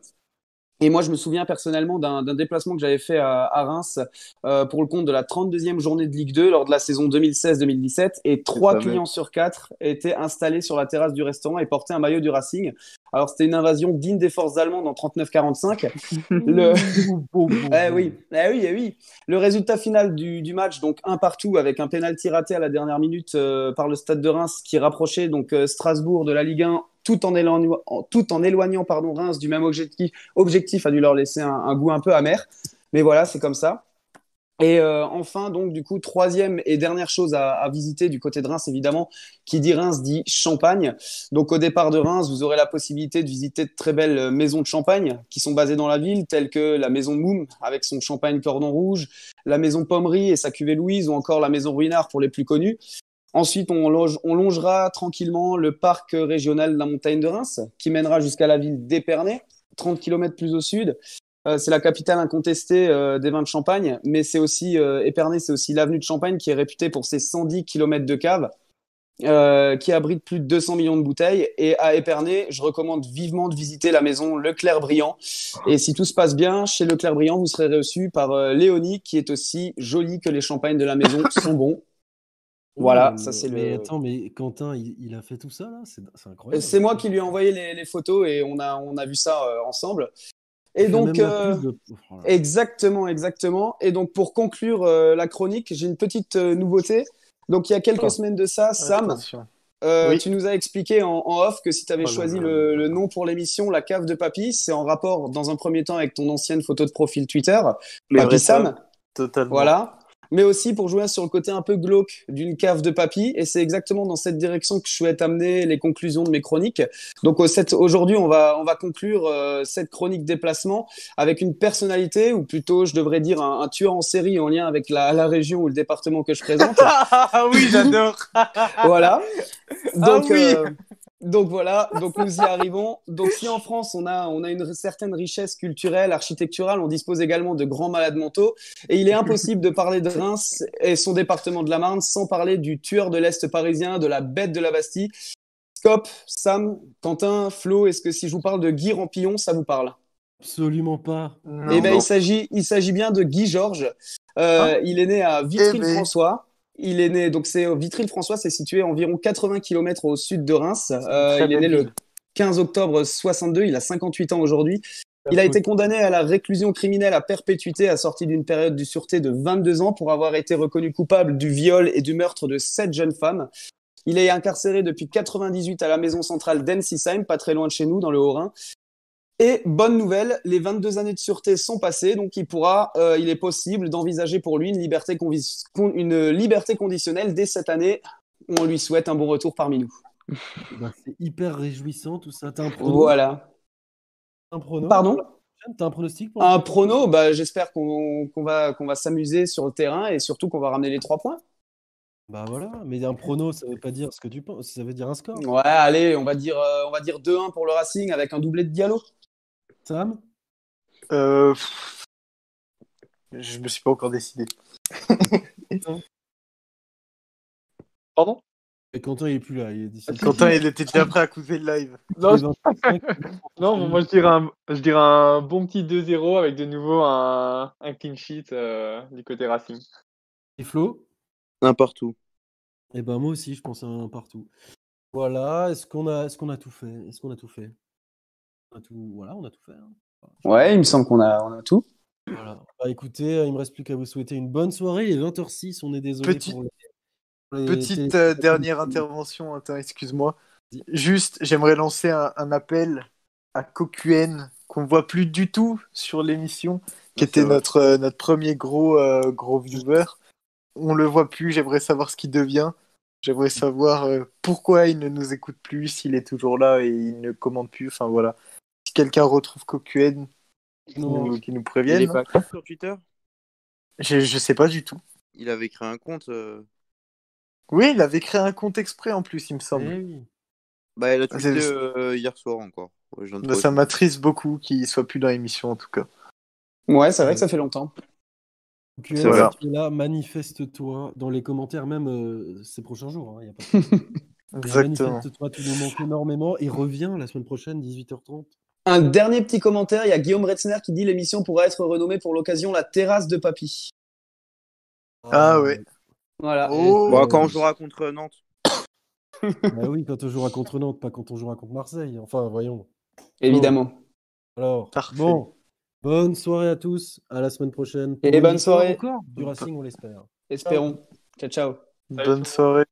Et moi, je me souviens personnellement d'un déplacement que j'avais fait à, à Reims euh, pour le compte de la 32e journée de Ligue 2 lors de la saison 2016-2017. Et trois clients sur quatre étaient installés sur la terrasse du restaurant et portaient un maillot du Racing. Alors, c'était une invasion digne des forces allemandes en 39-45. Le... Eh oui, eh oui, eh oui. Le résultat final du, du match, donc un partout avec un penalty raté à la dernière minute euh, par le Stade de Reims qui rapprochait donc euh, Strasbourg de la Ligue 1 tout en éloignant, pardon, Reims du même objectif, objectif a dû leur laisser un, un goût un peu amer. Mais voilà, c'est comme ça. Et euh, enfin, donc, du coup, troisième et dernière chose à, à visiter du côté de Reims, évidemment, qui dit Reims dit Champagne. Donc, au départ de Reims, vous aurez la possibilité de visiter de très belles euh, maisons de champagne qui sont basées dans la ville, telles que la maison Moum avec son champagne cordon rouge, la maison Pommery et sa cuvée Louise, ou encore la maison Ruinard pour les plus connus. Ensuite, on, loge- on longera tranquillement le parc régional de la montagne de Reims, qui mènera jusqu'à la ville d'Épernay, 30 km plus au sud. Euh, c'est la capitale incontestée euh, des vins de Champagne, mais c'est aussi euh, Épernay, c'est aussi l'avenue de Champagne qui est réputée pour ses 110 km de cave, euh, qui abrite plus de 200 millions de bouteilles. Et à Épernay, je recommande vivement de visiter la maison Leclerc Briand. Et si tout se passe bien, chez Leclerc Briand, vous serez reçu par Léonie, qui est aussi jolie que les champagnes de la maison sont bons. Voilà, ça, c'est mais le- Attends, mais Quentin, il, il a fait tout ça là? C'est incroyable. C'est moi qui lui ai envoyé les, les photos et on a, on a vu ça euh, ensemble. Et donc, euh, de- oh exactement, exactement. Et donc, pour conclure euh, la chronique, j'ai une petite euh, nouveauté. Donc, il y a quelques Oh. semaines de ça, Sam, euh, Oui. tu nous as expliqué en, en off que si tu avais Oh choisi le, nom pour l'émission, la cave de Papy, c'est en rapport dans un premier temps avec ton ancienne photo de profil Twitter, Les Papy. Sam, Totalement. Voilà. Mais aussi pour jouer sur le côté un peu glauque d'une cave de papy. Et c'est exactement dans cette direction que je souhaite amener les conclusions de mes chroniques. Donc aujourd'hui, on va, on va conclure euh, cette chronique déplacement avec une personnalité, ou plutôt je devrais dire un, un tueur en série en lien avec la, la région ou le département que je présente. Ah oui, j'adore. voilà. Donc, Ah oui. euh, donc voilà, donc nous y arrivons. Donc si en France on a, on a une certaine richesse culturelle, architecturale, on dispose également de grands malades mentaux. Et il est impossible de parler de Reims et son département de la Marne sans parler du tueur de l'Est parisien, de la bête de la Bastille. Scop, Sam, Quentin, Flo, est-ce que si je vous parle de Guy Rampillon, ça vous parle? Absolument pas. Non, eh ben, non. il s'agit, il s'agit bien de Guy Georges. Euh, il est né à Eh ben. Vitry-le-François. Il est né, donc c'est Vitry-le-François, c'est situé à environ 80 km au sud de Reims. Euh, il est né le ville. 15 octobre 62. Il a 58 ans aujourd'hui. Il a été condamné à la réclusion criminelle à perpétuité assortie d'une période de sûreté de 22 ans pour avoir été reconnu coupable du viol et du meurtre de sept jeunes femmes. Il est incarcéré depuis 98 à la maison centrale d'Ensisheim, pas très loin de chez nous, dans le Haut-Rhin. Et bonne nouvelle, les 22 années de sûreté sont passées, donc il pourra, euh, il est possible d'envisager pour lui une liberté, une liberté conditionnelle dès cette année. On lui souhaite un bon retour parmi nous. Bah, c'est hyper réjouissant tout ça. T'as un prono? Voilà. Un prono? Pardon? T'as un pronostic pour Un prono, bah, j'espère qu'on qu'on va, qu'on va s'amuser sur le terrain et surtout qu'on va ramener les trois points. Bah voilà, mais un prono, ça veut pas dire ce que tu penses, ça veut dire un score. Ouais, allez, on va dire, euh, on va dire 2-1 pour le Racing avec un doublé de Diallo. Sam Euh, Je me suis pas encore décidé. Pardon? Et Quentin il est plus là, il est d'ici. Quentin, il était déjà prêt à couper le live. Non, Il est 25, Non, moi je dirais un, je dirais un bon petit 2-0 avec de nouveau un, un clean sheet euh, du côté Racing. Et Flo? Un partout. Et ben moi aussi, je pense à un partout. Voilà, est-ce qu'on a, est-ce qu'on a tout fait? Est-ce qu'on a tout fait? On a tout... Voilà, on a tout fait. hein. Ouais, il me semble qu'on a, on a tout. Voilà. Bah écoutez, il me reste plus qu'à vous souhaiter une bonne soirée. Il est 20h06, on est désolé Petit- pour les- pour les Petite euh, dernière intervention, attends, excuse-moi. Juste, j'aimerais lancer un, un appel à Coquen, qu'on voit plus du tout sur l'émission, qui était vrai. notre, euh, notre premier gros, euh, gros viewer. On le voit plus, j'aimerais savoir ce qu'il devient. J'aimerais savoir euh, pourquoi il ne nous écoute plus, s'il est toujours là et il ne commente plus. Enfin voilà. Quelqu'un retrouve Coquen, qui nous, Il prévienne. est pas actif sur Twitter? Je, je sais pas du tout. Il avait créé un compte. euh, Oui, il avait créé un compte exprès en plus, il me semble. Oui. Bah, il a tweeté euh, hier soir encore. Ouais, Bah, ça m'attriste beaucoup qu'il soit plus dans l'émission en tout cas. Ouais, c'est vrai que ça fait longtemps. QN, es là, manifeste-toi dans les commentaires, même euh, ces prochains jours. hein, y a pas de- Exactement. Manifeste-toi, tu nous manques énormément et reviens la semaine prochaine, 18h30. Un dernier petit commentaire, il y a Guillaume Retzner qui dit l'émission pourra être renommée pour l'occasion la terrasse de Papy. Ah ouais. Voilà. Oh. Bon, quand on jouera contre Nantes. Bah oui, quand on jouera contre Nantes, pas quand on jouera contre Marseille. Enfin, voyons. Évidemment. Alors, Parfait. bon, bonne soirée à tous. À la semaine prochaine. Et bonne soirée. Encore du Racing, on l'espère. Espérons. Ciao, ciao. Bonne soirée.